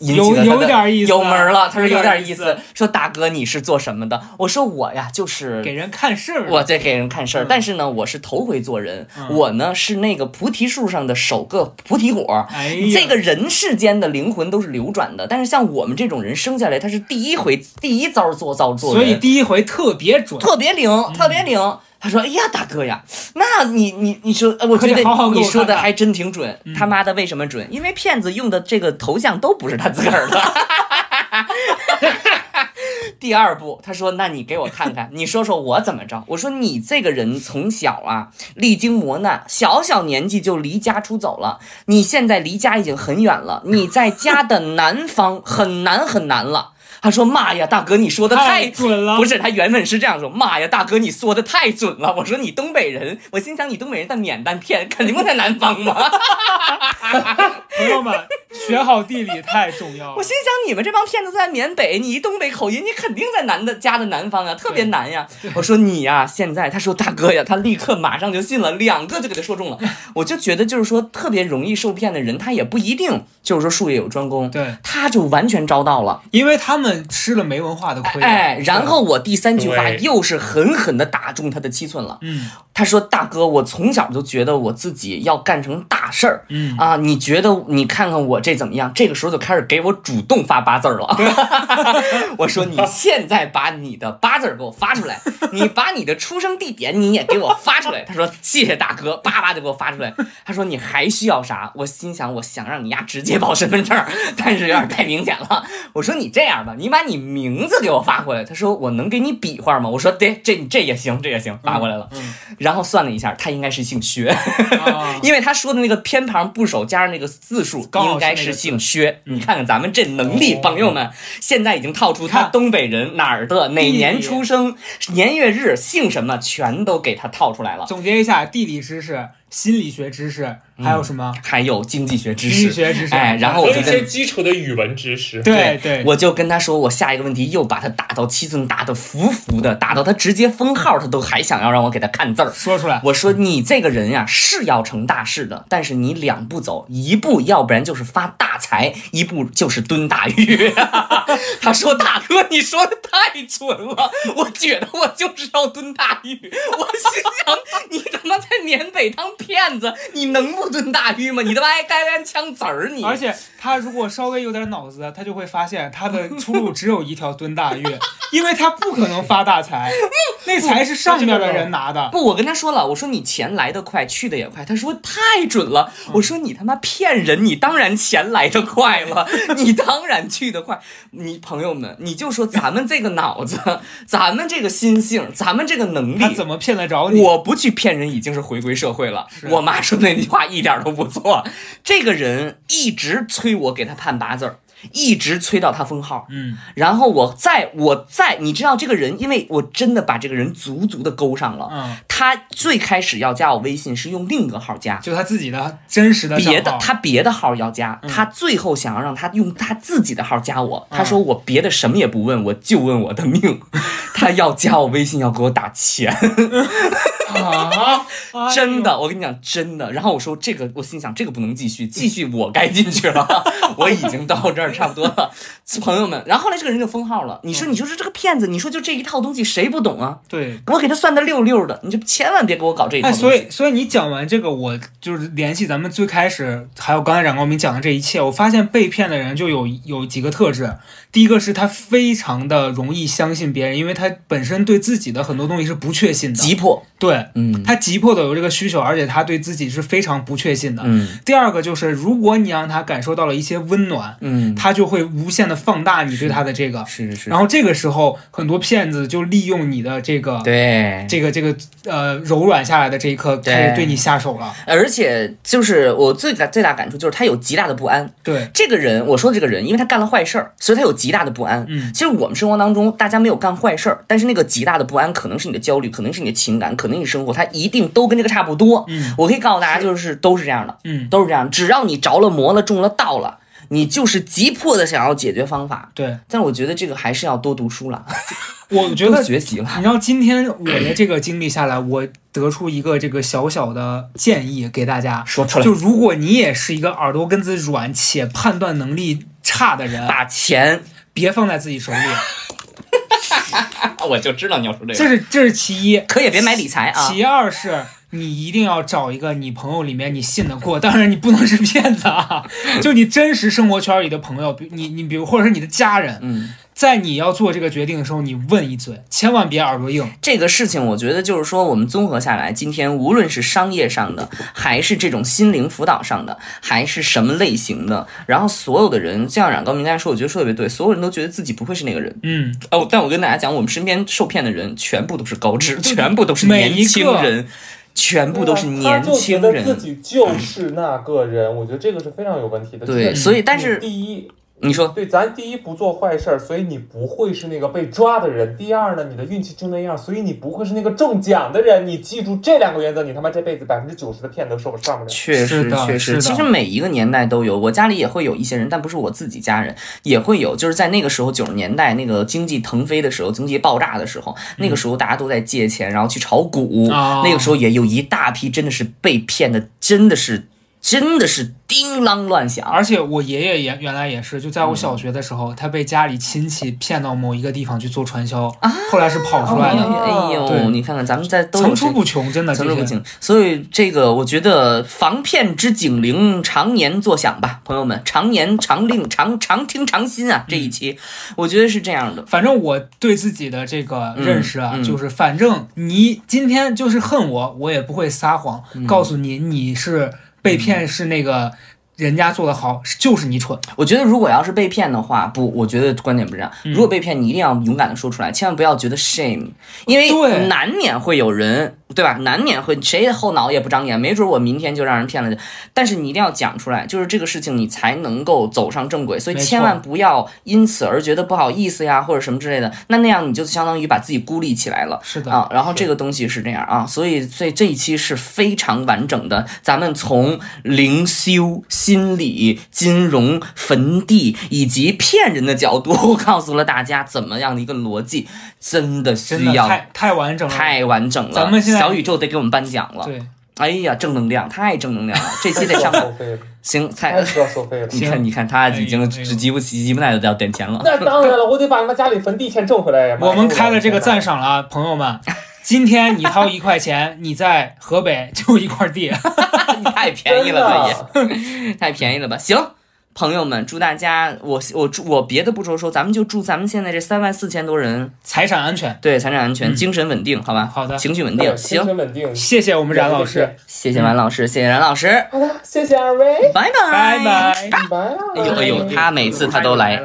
Speaker 2: 引起
Speaker 3: 有有点意思
Speaker 2: 有门了。他说
Speaker 3: 有
Speaker 2: 有
Speaker 3: 点意思。
Speaker 2: 说大哥，你是做什么的？我说我呀，就是
Speaker 3: 给人看事儿，
Speaker 2: 我在给人看事儿，
Speaker 3: 嗯
Speaker 2: 但是呢，我是头回做人，
Speaker 3: 嗯
Speaker 2: 我呢是那个菩提树上的首个菩提果。这个人世间的灵魂都是流转的，但是像我们这种人生下来，他是第一回第一遭做造做人，
Speaker 3: 所以第一回特别准。
Speaker 2: 特别灵，特别灵。他说：“哎呀，大哥呀，那你你你说，呃我觉得你说的还真挺准。他妈的，为什么准？因为骗子用的这个头像都不是他自个儿的。第二步，他说：“那你给我看看，你说说我怎么着？”我说：“你这个人从小啊，历经磨难，小小年纪就离家出走了。你现在离家已经很远了，你在家的南方很难很难了。”他说：“妈呀，大哥，你说的太
Speaker 3: 准了，
Speaker 2: 不是，他原本是这样说：“妈呀，大哥，你说的太准了。”我说：“你东北人。”我心想：“你东北人在缅甸骗，肯定不在南方嘛。
Speaker 3: 朋友们，学好地理太重要”了
Speaker 2: 我。心想：“你们这帮骗子在缅北，你一东北口音，你肯定在南的家的南方啊，特别难呀。”我说：“你呀，现在他说大哥呀，他立刻马上就信了，两个就给他说中了。我就觉得就是说，特别容易受骗的人，他也不一定就是说术业有专攻，
Speaker 3: 对，
Speaker 2: 他就完全招到了。
Speaker 3: 因为他们吃了没文化的亏。
Speaker 2: 哎，然后我第三句话又是狠狠的打中他的七寸了。
Speaker 3: 嗯
Speaker 2: 他说：“大哥，我从小就觉得我自己要干成大事儿，
Speaker 3: 嗯
Speaker 2: 啊，你觉得你看看我这怎么样？这个时候就开始给我主动发八字儿了。我说你现在把你的八字儿给我发出来，你把你的出生地点你也给我发出来。他说谢谢大哥，叭叭就给我发出来。他说你还需要啥？我心想我想让你丫直接报身份证，但是有点太明显了。我说你这样吧，你把你名字给我发过来。他说我能给你比划吗？我说对，这这也行，这也行，发过来了。
Speaker 3: 嗯
Speaker 2: 然后算了一下，他应该是姓薛。
Speaker 3: 啊，
Speaker 2: 因为他说的那个偏旁部首加上那个字数，应该是姓薛。你看看咱们这能力，
Speaker 3: 哦
Speaker 2: 朋友们，现在已经套出他东北人哪儿的、哪年出生、年月日、姓什么，全都给他套出来了。
Speaker 3: 总结一下，地理知识、心理学知识，还有什么？
Speaker 2: 还有经济学知
Speaker 3: 经济
Speaker 2: 识，
Speaker 3: 学知识。
Speaker 2: 哎，然后我
Speaker 4: 和一些。基础的语文知识。
Speaker 3: 对对，
Speaker 2: 我就跟他说，我下一个问题又把他打到七寸，打得服服的，打到他直接封号，他都还想要让我给他看字儿。
Speaker 3: 说出来。
Speaker 2: 我说你这个人呀、是要成大事的，但是你两步走，一步要不然就是发大财，一步就是蹲大狱。他说：“大哥，你说的太准了，我觉得我就是要蹲大狱。”我心想，你他妈在缅北当骗子，你能不蹲大狱吗？你他妈还干干枪子儿你！
Speaker 3: 他如果稍微有点脑子，他就会发现他的出路只有一条蹲大狱，因为他不可能发大财，那财是上面的人拿的。
Speaker 2: 不，我跟他说了，我说你钱来得快，去的也快。他说太准了。我说你他妈骗人，你当然钱来得快了，你当然去得快。你朋友们，你就说咱们这个脑子，咱们这个心性，咱们这个能力，
Speaker 3: 他怎么骗得着你？
Speaker 2: 我不去骗人，已经是回归社会了。
Speaker 3: 是
Speaker 2: 我妈说那句话一点都不错。这个人一直催我给他判八字儿，一直催到他封号。
Speaker 3: 嗯，
Speaker 2: 然后我再我再，你知道这个人，因为我真的把这个人足足的勾上了。
Speaker 3: 嗯，
Speaker 2: 他最开始要加我微信是用另一个号加，
Speaker 3: 就他自己的真实的
Speaker 2: 别的他别的号要加，
Speaker 3: 嗯
Speaker 2: 他最后想要让他用他自己的号加我。他
Speaker 3: 嗯
Speaker 2: 说我别的什么也不问，我就问我的命。他要加我微信，要给我打钱。
Speaker 4: 啊，
Speaker 2: 真的，我跟你讲，真的。然后我说这个，我心想这个不能继续，继续我该进去了，我已经到这儿差不多了，朋友们。然后后来这个人就封号了，你说你就是这个骗子，你说就这一套东西谁不懂啊？
Speaker 3: 对。
Speaker 2: 我给他算的溜溜的，你就千万别给我搞这一套
Speaker 3: 哎，所以所以你讲完这个，我就是联系咱们最开始还有刚才冉高明讲的这一切，我发现被骗的人就有有几个特质。第一个是他非常的容易相信别人，因为他本身对自己的很多东西是不确信的。
Speaker 2: 急迫，
Speaker 3: 对，
Speaker 2: 嗯
Speaker 3: 他急迫的有这个需求，而且他对自己是非常不确信的。
Speaker 2: 嗯
Speaker 3: 第二个就是，如果你让他感受到了一些温暖，
Speaker 2: 嗯，
Speaker 3: 他就会无限的放大你对他的这个。
Speaker 2: 是是是，
Speaker 3: 然后这个时候，很多骗子就利用你的这个
Speaker 2: 对。
Speaker 3: 这个这个呃柔软下来的这一刻，
Speaker 2: 对
Speaker 3: 开始对你下手了。
Speaker 2: 而且就是我最大最大感触就是他有极大的不安。
Speaker 3: 对，
Speaker 2: 这个人，我说的这个人，因为他干了坏事儿，所以他有极大的不安。
Speaker 3: 嗯
Speaker 2: 其实我们生活当中，大家没有干坏事儿，但是那个极大的不安，可能是你的焦虑，可能是你的情感，可能你生活，它一定都跟这个差不多。
Speaker 3: 嗯
Speaker 2: 我可以告诉大家，就是都是这样的，
Speaker 3: 嗯，
Speaker 2: 都是这样。只要你着了魔了，中了道了，你就是急迫的想要解决方法。
Speaker 3: 对，
Speaker 2: 但我觉得这个还是要多读书了，
Speaker 3: 我觉得
Speaker 2: 学习了。
Speaker 3: 你知道今天我的这个经历下来，我得出一个这个小小的建议给大家。
Speaker 2: 说出来
Speaker 3: 就，如果你也是一个耳朵根子软且判断能力差的人，
Speaker 2: 把钱，
Speaker 3: 别放在自己手里，
Speaker 2: 我就知道你要说这个
Speaker 3: 这是这是其一。
Speaker 2: 可也别买理财啊。
Speaker 3: 其二是你一定要找一个你朋友里面你信得过，当然你不能是骗子啊，就你真实生活圈里的朋友，比你你比如或者是你的家人，
Speaker 2: 嗯，
Speaker 3: 在你要做这个决定的时候，你问一嘴，千万别耳朵硬。
Speaker 2: 这个事情，我觉得就是说，我们综合下来，今天无论是商业上的，还是这种心灵辅导上的，还是什么类型的，然后所有的人，像冉高明刚才说，我觉得说的特别对，所有人都觉得自己不会是那个人。
Speaker 3: 嗯，
Speaker 2: 哦，但我跟大家讲，我们身边受骗的人全部都是高知，全部都是年轻人，全部都是年轻
Speaker 4: 他就觉得自。己就是那个人，我觉得这个是非常有问题的。
Speaker 2: 对，所以但是
Speaker 4: 第一，
Speaker 2: 你说，
Speaker 4: 对，咱第一不做坏事儿，所以你不会是那个被抓的人。第二呢，你的运气就那样，所以你不会是那个中奖的人。你记住这两个原则，你他妈这辈子百分之九十的骗都受上不了。
Speaker 2: 确
Speaker 3: 是
Speaker 2: 实确实，其实每一个年代都有，我家里也会有一些人，但不是我自己家人，也会有，就是在那个时候九十年代那个经济腾飞的时候，经济爆炸的时候，那个时候大家都在借钱，然后去炒股，
Speaker 3: 哦
Speaker 2: 那个时候也有一大批真的是被骗的，真的是真的是叮啷乱响。
Speaker 3: 而且我爷爷也原来也是，就在我小学的时候，他被家里亲戚骗到某一个地方去做传销，后来是跑出来
Speaker 2: 哎
Speaker 3: 的，
Speaker 2: 呦，
Speaker 3: 对。
Speaker 2: 你看看咱们在
Speaker 3: 层出不穷，真的。
Speaker 2: 层出不穷，所以这个我觉得防骗之警铃常年作响吧，朋友们，常年常令常常听常新啊！这一期。我觉得是这样的，
Speaker 3: 反正我对自己的这个认识啊，就是反正你今天就是恨我，我也不会撒谎，
Speaker 2: 嗯。
Speaker 3: 告诉你你是被骗，是那个人家做的好，就是你蠢。
Speaker 2: 我觉得如果要是被骗的话，不，我觉得观点不是这样。
Speaker 3: 嗯
Speaker 2: 如果被骗，你一定要勇敢的说出来，千万不要觉得 shame，因为难免会有人，对吧？难免会谁后脑也不长眼，没准我明天就让人骗了。但是你一定要讲出来，就是这个事情你才能够走上正轨。所以千万不要因此而觉得不好意思呀，或者什么之类的。那那样你就相当于把自己孤立起来了。
Speaker 3: 是的，
Speaker 2: 啊，然后这个东西是这样啊，所以所以这一期是非常完整的，咱们从灵修、心理、金融、坟地以及骗人的角度，告诉了大家怎么样的一个逻辑，真的需要
Speaker 3: 的太太完整了。
Speaker 2: 太完整了。
Speaker 3: 咱们现在
Speaker 2: 小宇宙得给我们颁奖了，
Speaker 3: 对，
Speaker 2: 哎呀，正能量，太正能量了，这期得上
Speaker 4: 收费了，
Speaker 2: 行，
Speaker 4: 太
Speaker 2: 太。
Speaker 4: 需要收费了。
Speaker 2: 你看，你看，他已经只急不急不耐的要点钱了。
Speaker 4: 那当然了，我得把他们家里坟地钱挣回来呀。
Speaker 3: 我们开了这个赞
Speaker 4: 赞，
Speaker 3: 赏了啊，朋友们。今天你掏一块钱，你在河北就一块地，
Speaker 2: 太便宜了吧也，太便宜了吧？行，朋友们，祝大家，我我祝我别的不说说，咱们就祝咱们现在这三万四千多人，
Speaker 3: 财产安全。
Speaker 2: 对财产安全、
Speaker 3: 嗯
Speaker 2: 精神稳定，好吧？
Speaker 3: 好的
Speaker 2: 情绪稳定。
Speaker 4: 行精
Speaker 2: 行，
Speaker 4: 神稳定。
Speaker 3: 谢谢我们冉老师，
Speaker 2: 谢谢冉老师，谢谢冉老师，
Speaker 4: 好的，谢谢二位，
Speaker 2: 拜拜
Speaker 3: 拜。拜。
Speaker 4: 拜了。
Speaker 2: 哎呦哎呦，他每次他都来。